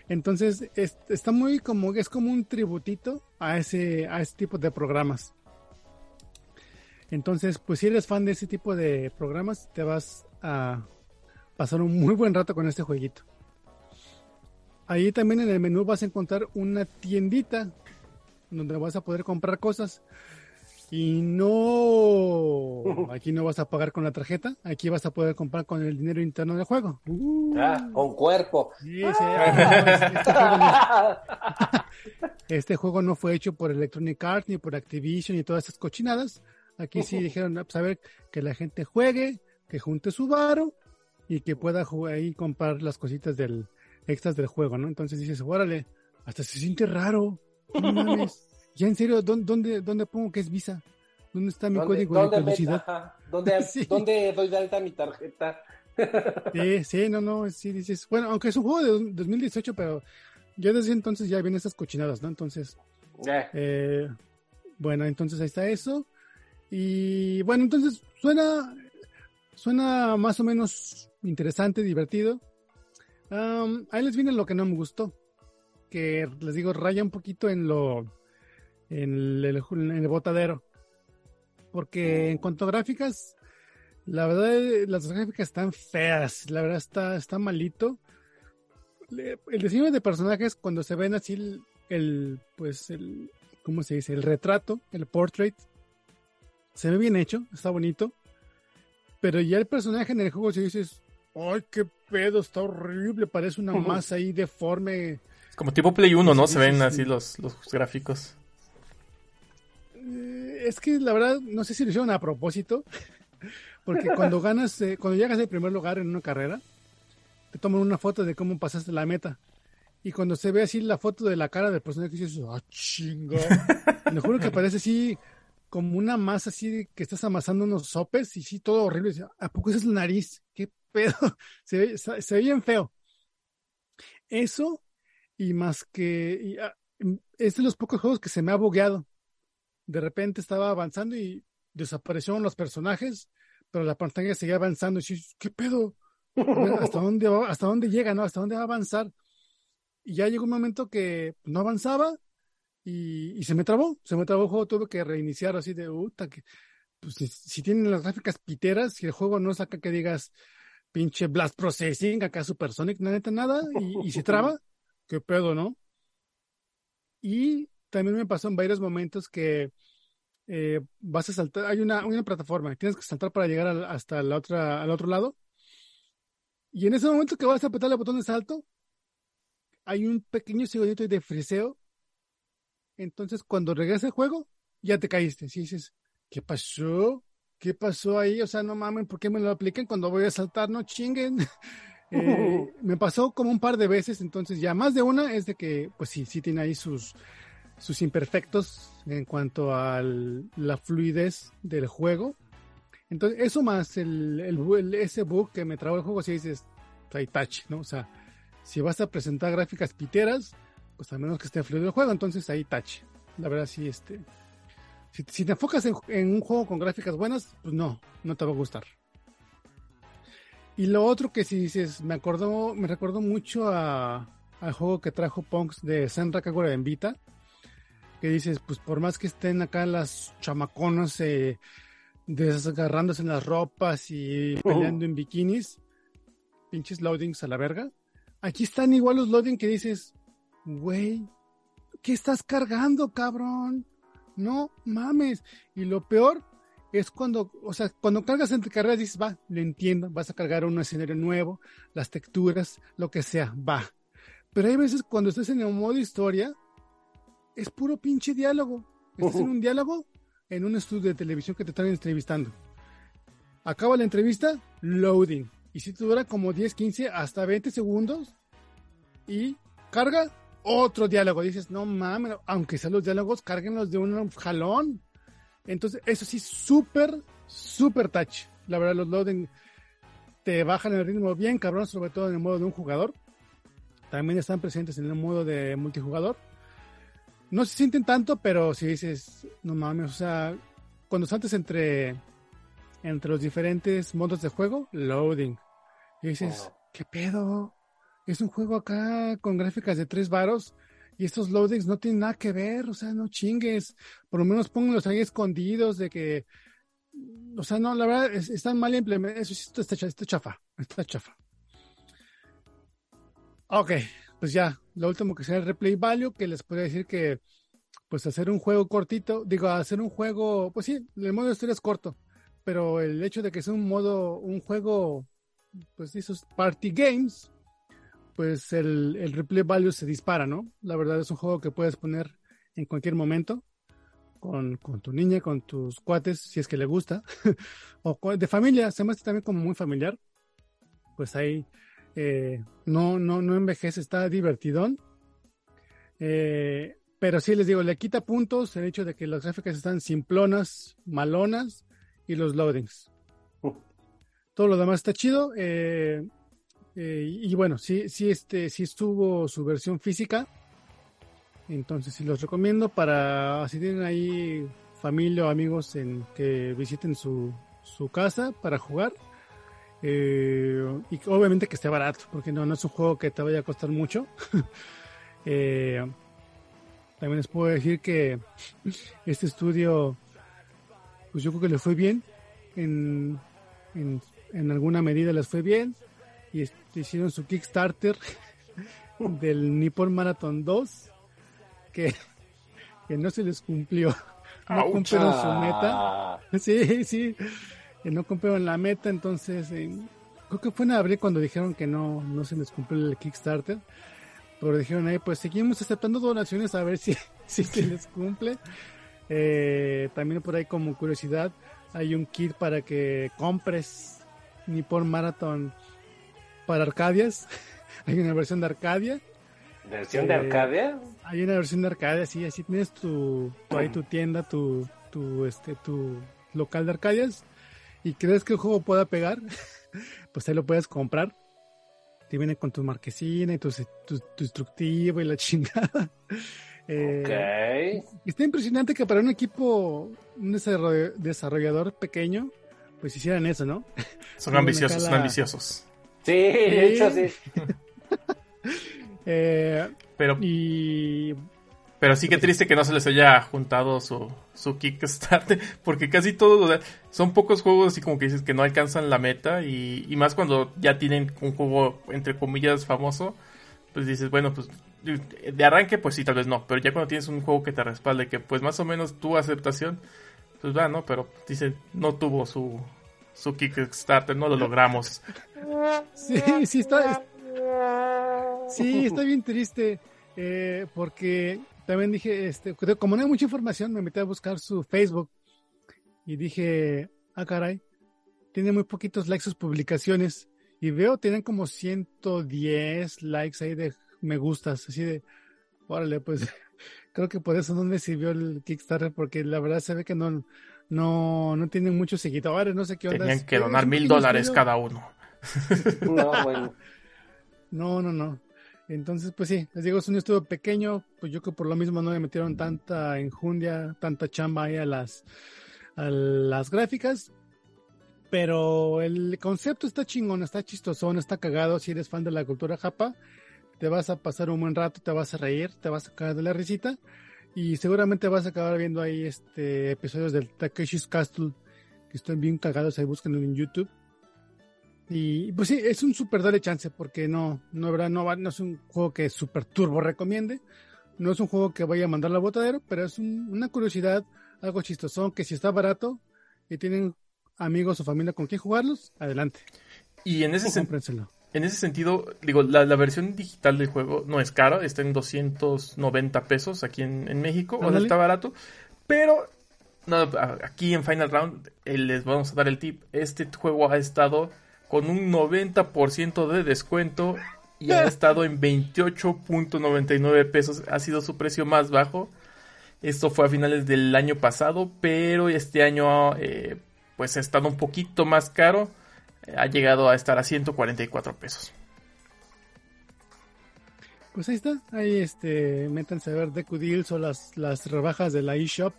Entonces, es- está muy como, es como un tributito a ese, a ese tipo de programas. Entonces, pues si eres fan de ese tipo de programas, te vas a pasar un muy buen rato con este jueguito. Ahí también en el menú vas a encontrar una tiendita donde vas a poder comprar cosas. Y no, aquí no vas a pagar con la tarjeta, aquí vas a poder comprar con el dinero interno del juego. Uh. Ah, con cuerpo. Sí, sí, ah, no, este, juego no, este juego no fue hecho por Electronic Arts ni por Activision y todas esas cochinadas. Aquí sí dijeron, ah, pues a ver, que la gente juegue, que junte su varo y que pueda jugar ahí comprar las cositas del extras del juego, ¿no? Entonces dices, órale, hasta se siente raro. No mames. Ya en serio, ¿dónde, dónde, dónde pongo que es Visa? ¿Dónde está mi ¿Dónde, código de dónde, ajá, ¿Dónde, Sí. dónde doy de alta mi tarjeta? Sí, sí, no, no, sí dices, bueno, aunque es un juego de 2018, pero ya desde entonces ya vienen estas cochinadas, ¿no? Entonces, Eh, eh, bueno, entonces ahí está eso. Y bueno, entonces suena, suena más o menos interesante, divertido. Am, ahí les viene lo que no me gustó, que les digo, raya un poquito en lo, en el, botadero. Porque en cuanto a gráficas, la verdad, las gráficas están feas, la verdad está, está malito. El diseño de personajes, cuando se ven así el, el, pues el, ¿cómo se dice? El retrato, el portrait, se ve bien hecho, está bonito. Pero ya el personaje en el juego, si dices, ¡ay, qué pedo! Está horrible, parece una masa ahí deforme. Como tipo Play 1, ¿no? Sí, Se ven sí. así los, los gráficos. Eh, es que la verdad, no sé si lo hicieron a propósito, porque cuando ganas, eh, cuando llegas al primer lugar en una carrera, te toman una foto de cómo pasaste la meta. Y cuando se ve así la foto de la cara del personaje, dices, ¡ah, chingo! Le juro que parece así como una masa así de que estás amasando unos sopes y sí, todo horrible. Y ¿A poco esa es la nariz? ¿Qué pedo? Se ve, se, se ve bien feo. Eso, y más que, y, ah, es de los pocos juegos que se me ha bugueado de repente estaba avanzando y desaparecieron los personajes, pero la pantalla seguía avanzando y dices, ¿qué pedo? ¿Hasta dónde va- hasta dónde llega, no? ¿Hasta dónde va a avanzar? Y ya llegó un momento que no avanzaba y, y se me trabó, se me trabó el juego, tuve que reiniciar así de, puta, que pues si, si tienen las gráficas piteras, si el juego no saca que digas pinche Blast Processing, acá Supersonic, la neta nada, y, y se traba, qué pedo, ¿no? Y también me pasó en varios momentos que eh, vas a saltar, hay una, una plataforma, tienes que saltar para llegar al- hasta la otra, al otro lado. Y en ese momento que vas a apretar el botón de salto, hay un pequeño segundito de friseo. Entonces, cuando regresa el juego, ya te caíste. Si dices, ¿qué pasó? ¿Qué pasó ahí? O sea, no mamen, ¿por qué me lo apliquen cuando voy a saltar? No chinguen. Eh, me pasó como un par de veces, entonces ya más de una es de que, pues sí, sí tiene ahí sus, sus imperfectos en cuanto a la fluidez del juego. Entonces, eso más el, el, bu- el- ese bug que me trabó el juego, si dices, hay touch, ¿no? O sea, si vas a presentar gráficas piteras, pues a menos que esté fluido el juego, entonces ahí touch. La verdad, sí, este. Si, si te enfocas en, en un juego con gráficas buenas, pues no, no te va a gustar. Y lo otro que si dices, me acordó, me recordó mucho a, al juego que trajo Punks de Senra Kagura en Vita. Que dices, pues por más que estén acá las chamaconas eh, desgarrándose en las ropas y peleando en bikinis, pinches loadings a la verga. Aquí están igual los loading que dices, güey, ¿qué estás cargando, cabrón? No mames. Y lo peor es cuando, o sea, cuando cargas entre carreras dices, va, lo entiendo, vas a cargar un escenario nuevo, las texturas, lo que sea, va. Pero hay veces cuando estás en el modo historia, es puro pinche diálogo. Estás en un diálogo en un estudio de televisión que te están entrevistando. Acaba la entrevista, loading. Y si te dura como 10, 15, hasta 20 segundos. Y carga otro diálogo. Dices, no mames, aunque sean los diálogos, cárguenlos de un jalón. Entonces, eso sí, súper, súper touch. La verdad, los loading te bajan el ritmo bien cabrón, sobre todo en el modo de un jugador. También están presentes en el modo de multijugador. No se sienten tanto, pero si dices, no mames, o sea, cuando saltes entre, entre los diferentes modos de juego, loading. Y dices, ¿qué pedo? Es un juego acá con gráficas de tres varos y estos loadings no tienen nada que ver, o sea, no chingues. Por lo menos pónganlos ahí escondidos de que, o sea, no, la verdad, es- están mal implementados. Eso sí está, está chafa, está chafa. Ok, pues ya, lo último que será el replay value, que les podría decir que, pues hacer un juego cortito, digo, hacer un juego, pues sí, el modo de historia es corto, pero el hecho de que sea un modo, un juego, pues esos party games, pues el, el replay value se dispara, ¿no? La verdad es un juego que puedes poner en cualquier momento, con, con tu niña, con tus cuates, si es que le gusta, o de familia, se me hace también como muy familiar, pues ahí eh, no, no, no envejece, está divertidón. Eh, pero sí les digo, le quita puntos el hecho de que las gráficas están simplonas, malonas y los loadings. Todo lo demás está chido. eh, eh, y bueno, sí, sí, este, sí estuvo su versión física. Entonces sí los recomiendo para si tienen ahí familia o amigos en que visiten su, su casa para jugar. Eh, y obviamente que esté barato, porque no, no es un juego que te vaya a costar mucho. Eh, también les puedo decir que este estudio, pues yo creo que le fue bien. En, en, en alguna medida les fue bien. Y hicieron su Kickstarter del Nippon Marathon 2, que, que no se les cumplió. No cumplieron su meta. Ah, Sí, sí, que no cumplieron la meta, entonces en- creo que fue en abril cuando dijeron que no, no se les cumplió el Kickstarter, pero dijeron ahí, pues seguimos aceptando donaciones a ver si, si se les cumple. Eh, también por ahí como curiosidad, hay un kit para que compres Nippon Marathon para Arcadias. hay una versión de Arcadia. ¿Versión de Eh, Arcadia? Hay una versión de Arcadia, sí, así tienes tu, tu ahí tu tienda, tu, tu, este, tu local de Arcadias y crees que el juego pueda pegar, pues ahí lo puedes comprar. Te viene con tu marquesina y tu, tu, tu instructivo y la chingada. Eh, Ok. Está impresionante que para un equipo, un desarroll- desarrollador pequeño, pues hicieran eso, ¿no? Son ambiciosos, son ambiciosos. Sí, de hecho sí. Eh, Pero, y pero sí que triste que no se les haya juntado su, su Kickstarter, porque casi todos, o sea, son pocos juegos así como que dices que no alcanzan la meta y, y más cuando ya tienen un juego entre comillas famoso, pues dices, bueno, pues de arranque pues sí, tal vez no, pero ya cuando tienes un juego que te respalde, que pues más o menos tu aceptación, pues va, ¿no? Pero dice, no tuvo su, su Kickstarter, no lo logramos. Sí, sí, está, sí, está bien triste. Eh, porque también dije, este, como no hay mucha información, me metí a buscar su Facebook y dije, ah, caray, tiene muy poquitos likes sus publicaciones. Y veo, tienen como 110 likes ahí de me gustas, así de, órale, pues creo que por eso no me sirvió el Kickstarter, porque la verdad se ve que no, no, no tienen muchos seguidores, no sé qué onda. Tenían que donar mil dólares cada uno. No, bueno. No, no, no. Entonces, pues sí, les digo, es un estudio pequeño, pues yo que por lo mismo no le metieron tanta enjundia, tanta chamba ahí a las, a las gráficas, pero el concepto está chingón, está chistosón, está cagado, si eres fan de la cultura japa, te vas a pasar un buen rato, te vas a reír, te vas a caer de la risita, y seguramente vas a acabar viendo ahí este episodios del Takeshi's Castle, que están bien cagados, ahí búsquenlo en YouTube. Y pues sí, es un super dale chance porque no, no, ¿verdad? no, va- no es un juego que super turbo recomiende. No es un juego que vaya a mandar la botadero, pero es un- una curiosidad, algo chistosón, que si está barato y tienen amigos o familia con quien jugarlos, adelante. Y en ese, sen-. en ese sentido, digo, la, la versión digital del juego no es cara, está en 290 pesos aquí en, en México, o sea, está barato, pero no, aquí en Final Round eh, les vamos a dar el tip, este juego ha estado con un 90% de descuento y ha estado en 28.99 pesos, ha sido su precio más bajo. Esto fue a finales del año pasado, pero este año eh, pues ha estado un poquito más caro. Ha llegado a estar a 144 pesos. Pues ahí está, ahí este, métanse a ver Deku Deals o las, las rebajas de la eShop.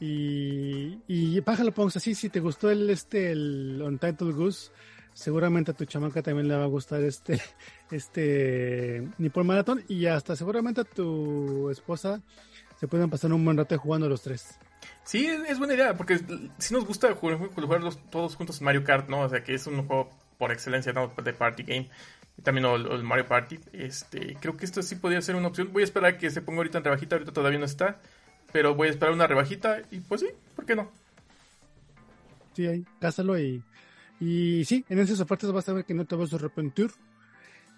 Y, y pájalo pongas así, si te gustó el este el Untitled Goose, seguramente a tu chamaca también le va a gustar este, este Nippon Marathon y hasta seguramente a tu esposa se pueden pasar un buen rato jugando los tres. Sí, es, buena idea, porque si nos gusta jugar, jugar los- todos juntos en Mario Kart, ¿no? O sea, que es un juego por excelencia, ¿no? De party game. Y también el, el Mario Party. Este, creo que esto sí podría ser una opción. Voy a esperar a que se ponga ahorita en rebajita, ahorita todavía no está. Pero voy a esperar una rebajita y pues sí, ¿por qué no? Sí, ahí, cásalo y, y sí, en esas ofertas vas a ver que no te vas a arrepentir.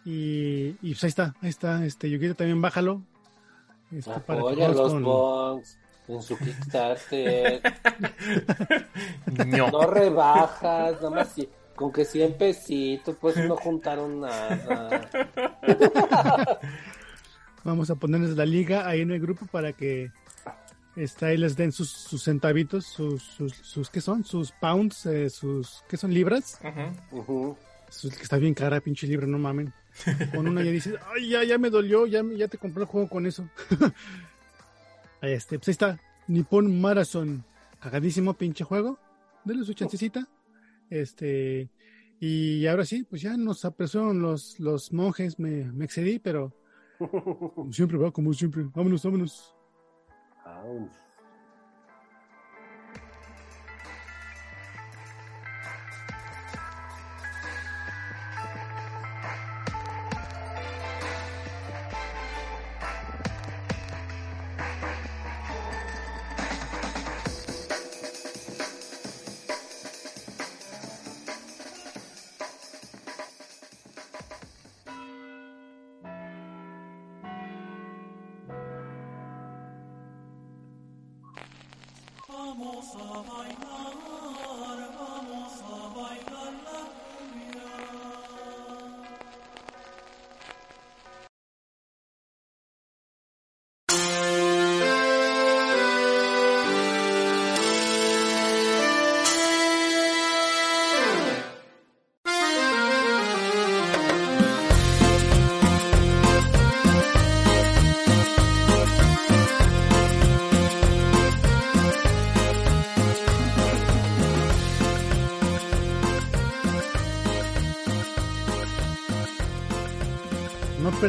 Y, y pues ahí está, ahí está, este, Yukito también bájalo. Este, para los con- en su Kickstarter. No. No rebajas, nada más si- con que 100 pesitos, pues no juntaron nada. Vamos a ponerles la liga ahí en el grupo para que este, ahí les den sus, sus centavitos, sus, sus, sus, ¿qué son? Sus pounds, eh, sus, ¿qué son? Libras. Sus- que está bien cara, pinche libra, no mamen. Con una ya dices, ay, ya, ya me dolió, ya, me- ya te compré el juego con eso. ahí este, pues ahí está, Nippon Marathon, cagadísimo pinche juego, denle su chancecita. Este, y ahora sí, pues ya nos apresuraron los, los monjes, me, me excedí, pero como siempre, va, como siempre, vámonos, vámonos. Au.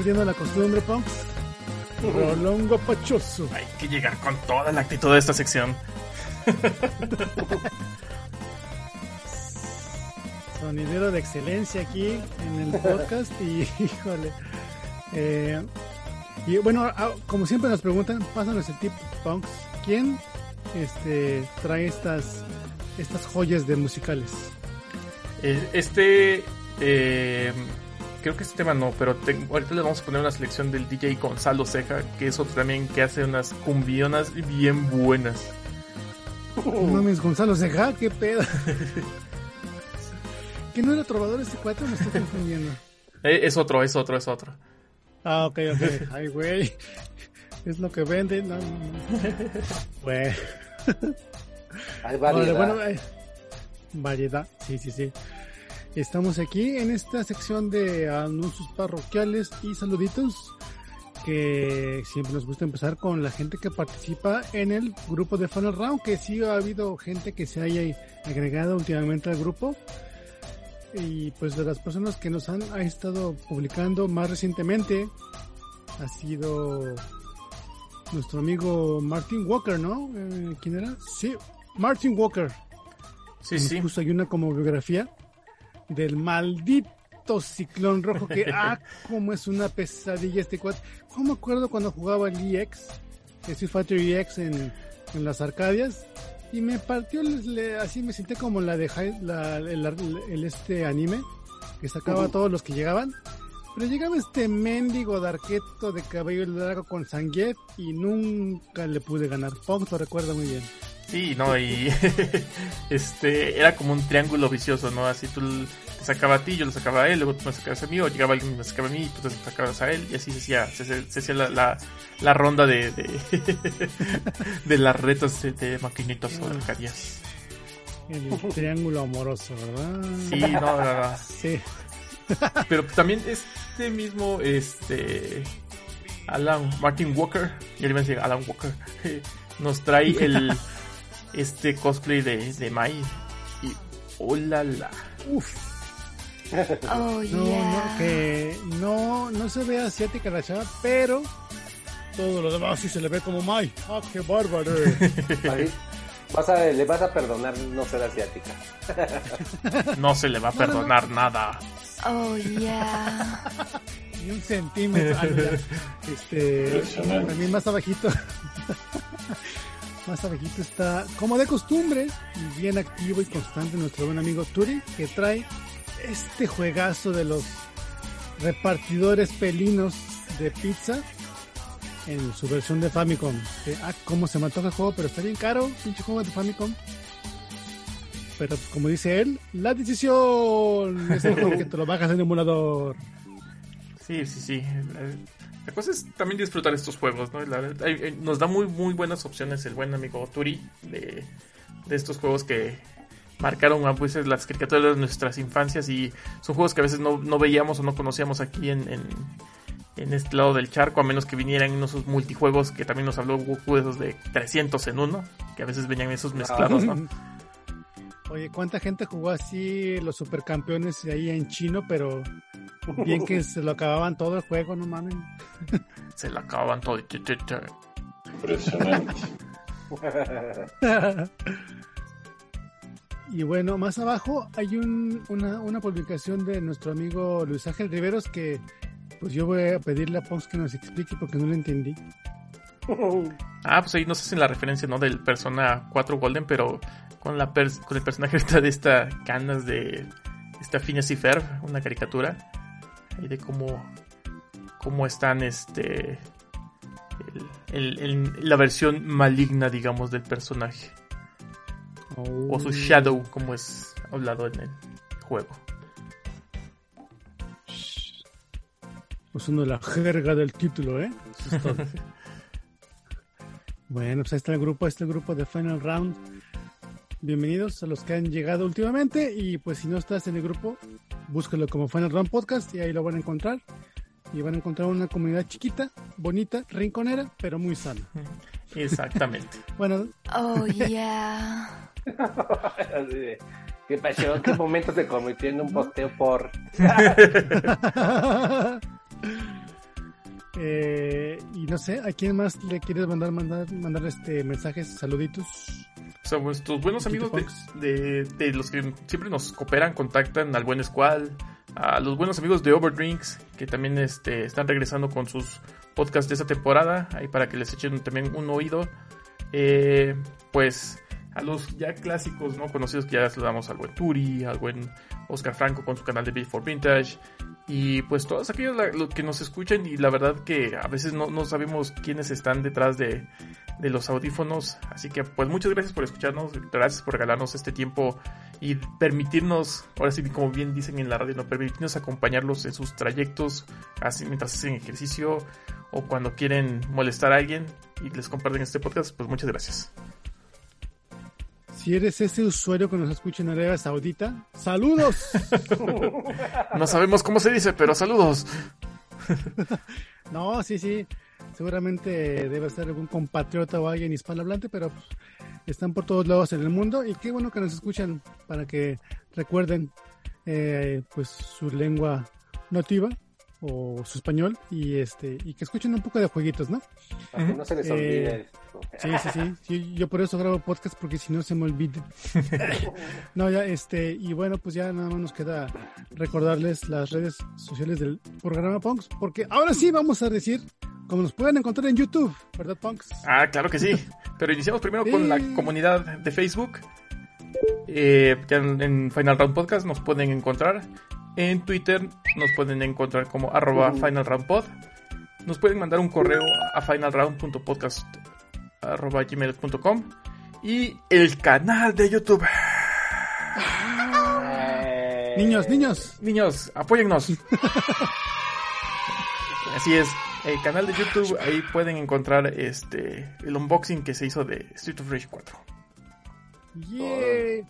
Perdiendo la costumbre, Punks. Rolón guapachoso. Hay que llegar con toda la actitud de esta sección. sonidero de excelencia aquí en el podcast y híjole. Eh, y bueno, ah, como siempre nos preguntan, pásanos el tip, Punks. ¿Quién este trae estas estas joyas de musicales. Eh, Este. eh, creo que este tema no, pero te- ahorita le vamos a poner una selección del DJ Gonzalo Ceja, que es otro también que hace unas cumbionas bien buenas. No mames, Gonzalo Ceja, qué pedo. ¿Que no era trovador este cuatro? Me estoy confundiendo. Eh, es otro, es otro, es otro. Ah, ok, ok. Ay, güey. Es lo que venden. No, no, no. Bueno. Hay Vale, variedad. bueno, eh, variedad, sí, sí, sí. Estamos aquí en esta sección de anuncios parroquiales y saluditos que siempre nos gusta empezar con la gente que participa en el grupo de Funnel Round, que sí ha habido gente que se haya agregado últimamente al grupo y pues de las personas que nos han ha estado publicando más recientemente ha sido nuestro amigo Martin Walker, ¿no? Eh, ¿Quién era? Sí, Martin Walker. Sí, Nos sí. puso ahí una como biografía del maldito ciclón rojo que, ah, como es una pesadilla este cuate. ¿Cómo me acuerdo cuando jugaba el EX, el Street Fighter EX en, en las Arcadias? Y me partió, le- así me senté como la de la- el, el- este anime, que sacaba a todos los que llegaban. Pero llegaba este mendigo de arqueto de cabello largo con Sanguet y nunca le pude ganar. Pong lo recuerda muy bien. Sí, no, y este era como un triángulo vicioso, ¿no? Así tú te sacaba a ti, yo lo sacaba a él, luego tú me sacabas a mí, o llegaba alguien y me sacaba a mí, y tú te sacabas a él, y así se hacía, se, se- se hacía la, la, la ronda de, de, de las retas de, de maquinitas o de alcaldías. El triángulo amoroso, ¿verdad? Sí, no, no, no. Sí. Pero también este mismo, este Alan Martin Walker, ya le iba a decir Alan Walker, nos trae el este cosplay de, de Mai. Y hola la. Uf. Oh, No, yeah. no, que no, no se ve asiática la chava, pero todo lo demás sí se le ve como Mai. ¡Ah, qué bárbaro! Vas a- le vas a perdonar no ser asiática. No se le va a perdonar nada. Oh, yeah. Ni un centímetro. Ah, mira. Este, también más abajito. Más abajito está, como de costumbre, bien activo y constante nuestro buen amigo Turi, que trae este juegazo de los repartidores pelinos de pizza en su versión de Famicom. Que, ah, cómo se me antoja el juego, pero está bien caro, pinche juego de Famicom. Pero como dice él, la decisión es mejor que te lo bajas en emulador. Sí, sí, sí. La, cosa es también disfrutar estos juegos, ¿no? Nos da muy, muy buenas opciones el buen amigo Turi de, estos juegos que marcaron a veces las caricaturas de nuestras infancias y son juegos que a veces no, no veíamos o no conocíamos aquí en, en, en este lado del charco, a menos que vinieran esos multijuegos que también nos habló Goku, esos de 300 en uno, que a veces venían esos mezclados, ¿no? Oye, ¿cuánta gente jugó así los supercampeones ahí en chino, pero bien que se lo acababan todo el juego, no mames? Se la acababan todo. Impresionante. y bueno, más abajo hay un- una, una publicación de nuestro amigo Luis Ángel Riveros que pues yo voy a pedirle a Pox que nos explique porque no lo entendí. Ah, pues ahí nos hacen la referencia, ¿no? Del Persona 4 Golden, pero con la con el personaje de esta canas de esta Phineas y Ferb, una caricatura. Ahí de cómo, cómo están este el- el- el- la versión maligna, digamos, del personaje. O su shadow, como es hablado en el juego. Usando la jerga del título, ¿eh? Eso es todo. bueno, pues ahí está el grupo, el grupo de Final Round. Bienvenidos a los que han llegado últimamente y pues si no estás en el grupo, búscalo como Final Round Podcast y ahí lo van a encontrar. Y van a encontrar una comunidad chiquita, bonita, rinconera, pero muy sana. Exactamente. Bueno, Oh, yeah. Así de, ¿Qué pasó? ¿Qué momento se convirtió en un posteo por...? eh, y no sé, ¿a quién más le quieres mandar mandar, mandar este mensajes, saluditos? Sea, nuestros buenos amigos de, de- de los que siempre nos cooperan, contactan al buen Squad, a los buenos amigos de Overdrinks, que también este, están regresando con sus podcasts de esa temporada, ahí para que les echen también un oído. Eh, pues a los ya clásicos, ¿no? Conocidos que ya saludamos al buen Turi, al buen Oscar Franco con su canal de Beat for Vintage. Y pues todos aquellos los que nos escuchan y la verdad que a veces no, no sabemos quiénes están detrás de, de los audífonos. Así que pues muchas gracias por escucharnos, gracias por regalarnos este tiempo y permitirnos, ahora sí como bien dicen en la radio, no permitirnos acompañarlos en sus trayectos, así mientras hacen ejercicio o cuando quieren molestar a alguien y les comparten este podcast, pues muchas gracias. Si eres ese usuario que nos escucha en Arabia Saudita, ¡saludos! No sabemos cómo se dice, pero saludos. no, sí, sí. Seguramente debe ser algún compatriota o alguien hispanohablante, pero pues, están por todos lados en el mundo y qué bueno que nos escuchan para que recuerden eh, pues su lengua nativa o su español y este y que escuchen un poco de jueguitos, ¿no? Para que no se les Eh, olvide. Sí, sí, sí, sí, Yo por eso grabo podcast porque si no se me olvida. no, ya, este, y bueno, pues ya nada más nos queda recordarles las redes sociales del programa Punks, porque ahora sí vamos a decir cómo nos pueden encontrar en YouTube, ¿verdad, Punks? Ah, claro que sí. Pero iniciamos primero con la comunidad de Facebook. Eh, ya en, en Final Round Podcast nos pueden encontrar. En Twitter nos pueden encontrar como arroba Final Round Pod. Nos pueden mandar un correo a finalround.podcast.gmail.com y el canal de YouTube. Niños, niños. Niños, apóyennos. Así es, el canal de YouTube, ahí pueden encontrar este el unboxing que se hizo de Street of Rage 4. Yeah.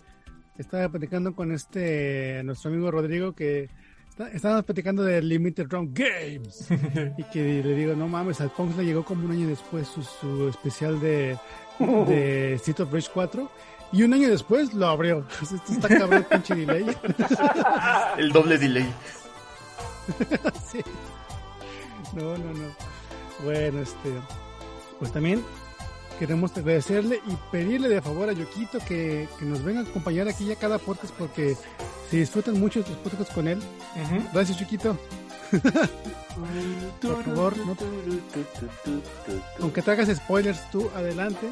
Estaba platicando con este nuestro amigo Rodrigo que está- estábamos platicando de Limited Round Games y que le digo, no mames, al Punks le llegó como un año después su, su especial de, de Street of Rage 4 y un año después lo abrió. Esto está cabrón, pinche delay. El doble delay. Sí. No, no, no. Bueno, este, pues también queremos agradecerle y pedirle de favor a Yoquito que, que nos venga a acompañar aquí ya cada podcast porque se disfrutan mucho estos podcasts con él. Gracias, Yoquito. Por favor, no- aunque te hagas spoilers tú, adelante.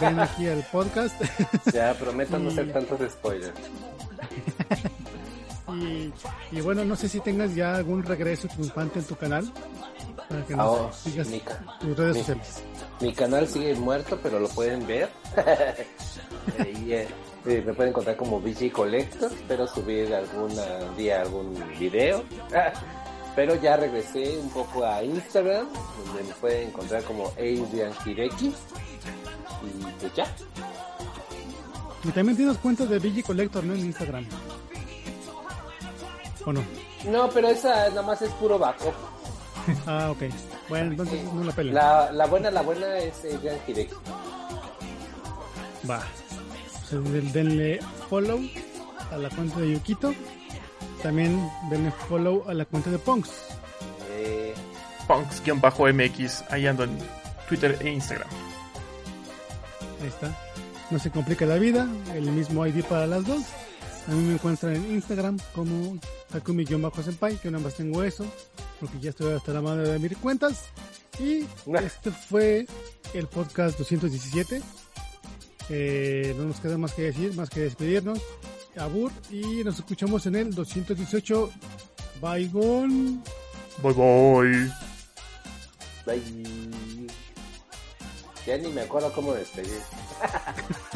Ven aquí al podcast. Ya, prometo no ser tantos spoilers. Y, y bueno, no sé si tengas ya algún regreso triunfante en tu canal. Para que Ah, nos oh, sigas mi ca- tus redes mi- sociales. Mi canal sigue muerto, pero lo pueden ver. y, eh, eh, me pueden encontrar como VG Collector. Espero subir algún día algún video. pero ya regresé un poco a Instagram, donde me pueden encontrar como Adrian Hireki. Y pues ya. Y también tienes cuentas de VG Collector, ¿no? En Instagram. ¿O no? No, pero esa nada más es puro backup. Ah, ok. Bueno, entonces no la peleen. La, la buena, la buena es Adrian Hireki. Va. Den- denle follow a la cuenta de Yukito. También denle follow a la cuenta de Punks. Eh, Punks-MX, ahí ando en Twitter e Instagram. Ahí está. No se complica la vida. El mismo ID para las dos. A mí me encuentran en Instagram como Takumi-senpai. Yo nada más tengo eso. Porque ya estoy hasta la mano de mis cuentas. Y este fue el podcast 217. Eh, no nos queda más que decir, más que despedirnos. Abur. Y nos escuchamos en el 218. Bye, gone. Bye bye. bye. Ya ni me acuerdo cómo despedir.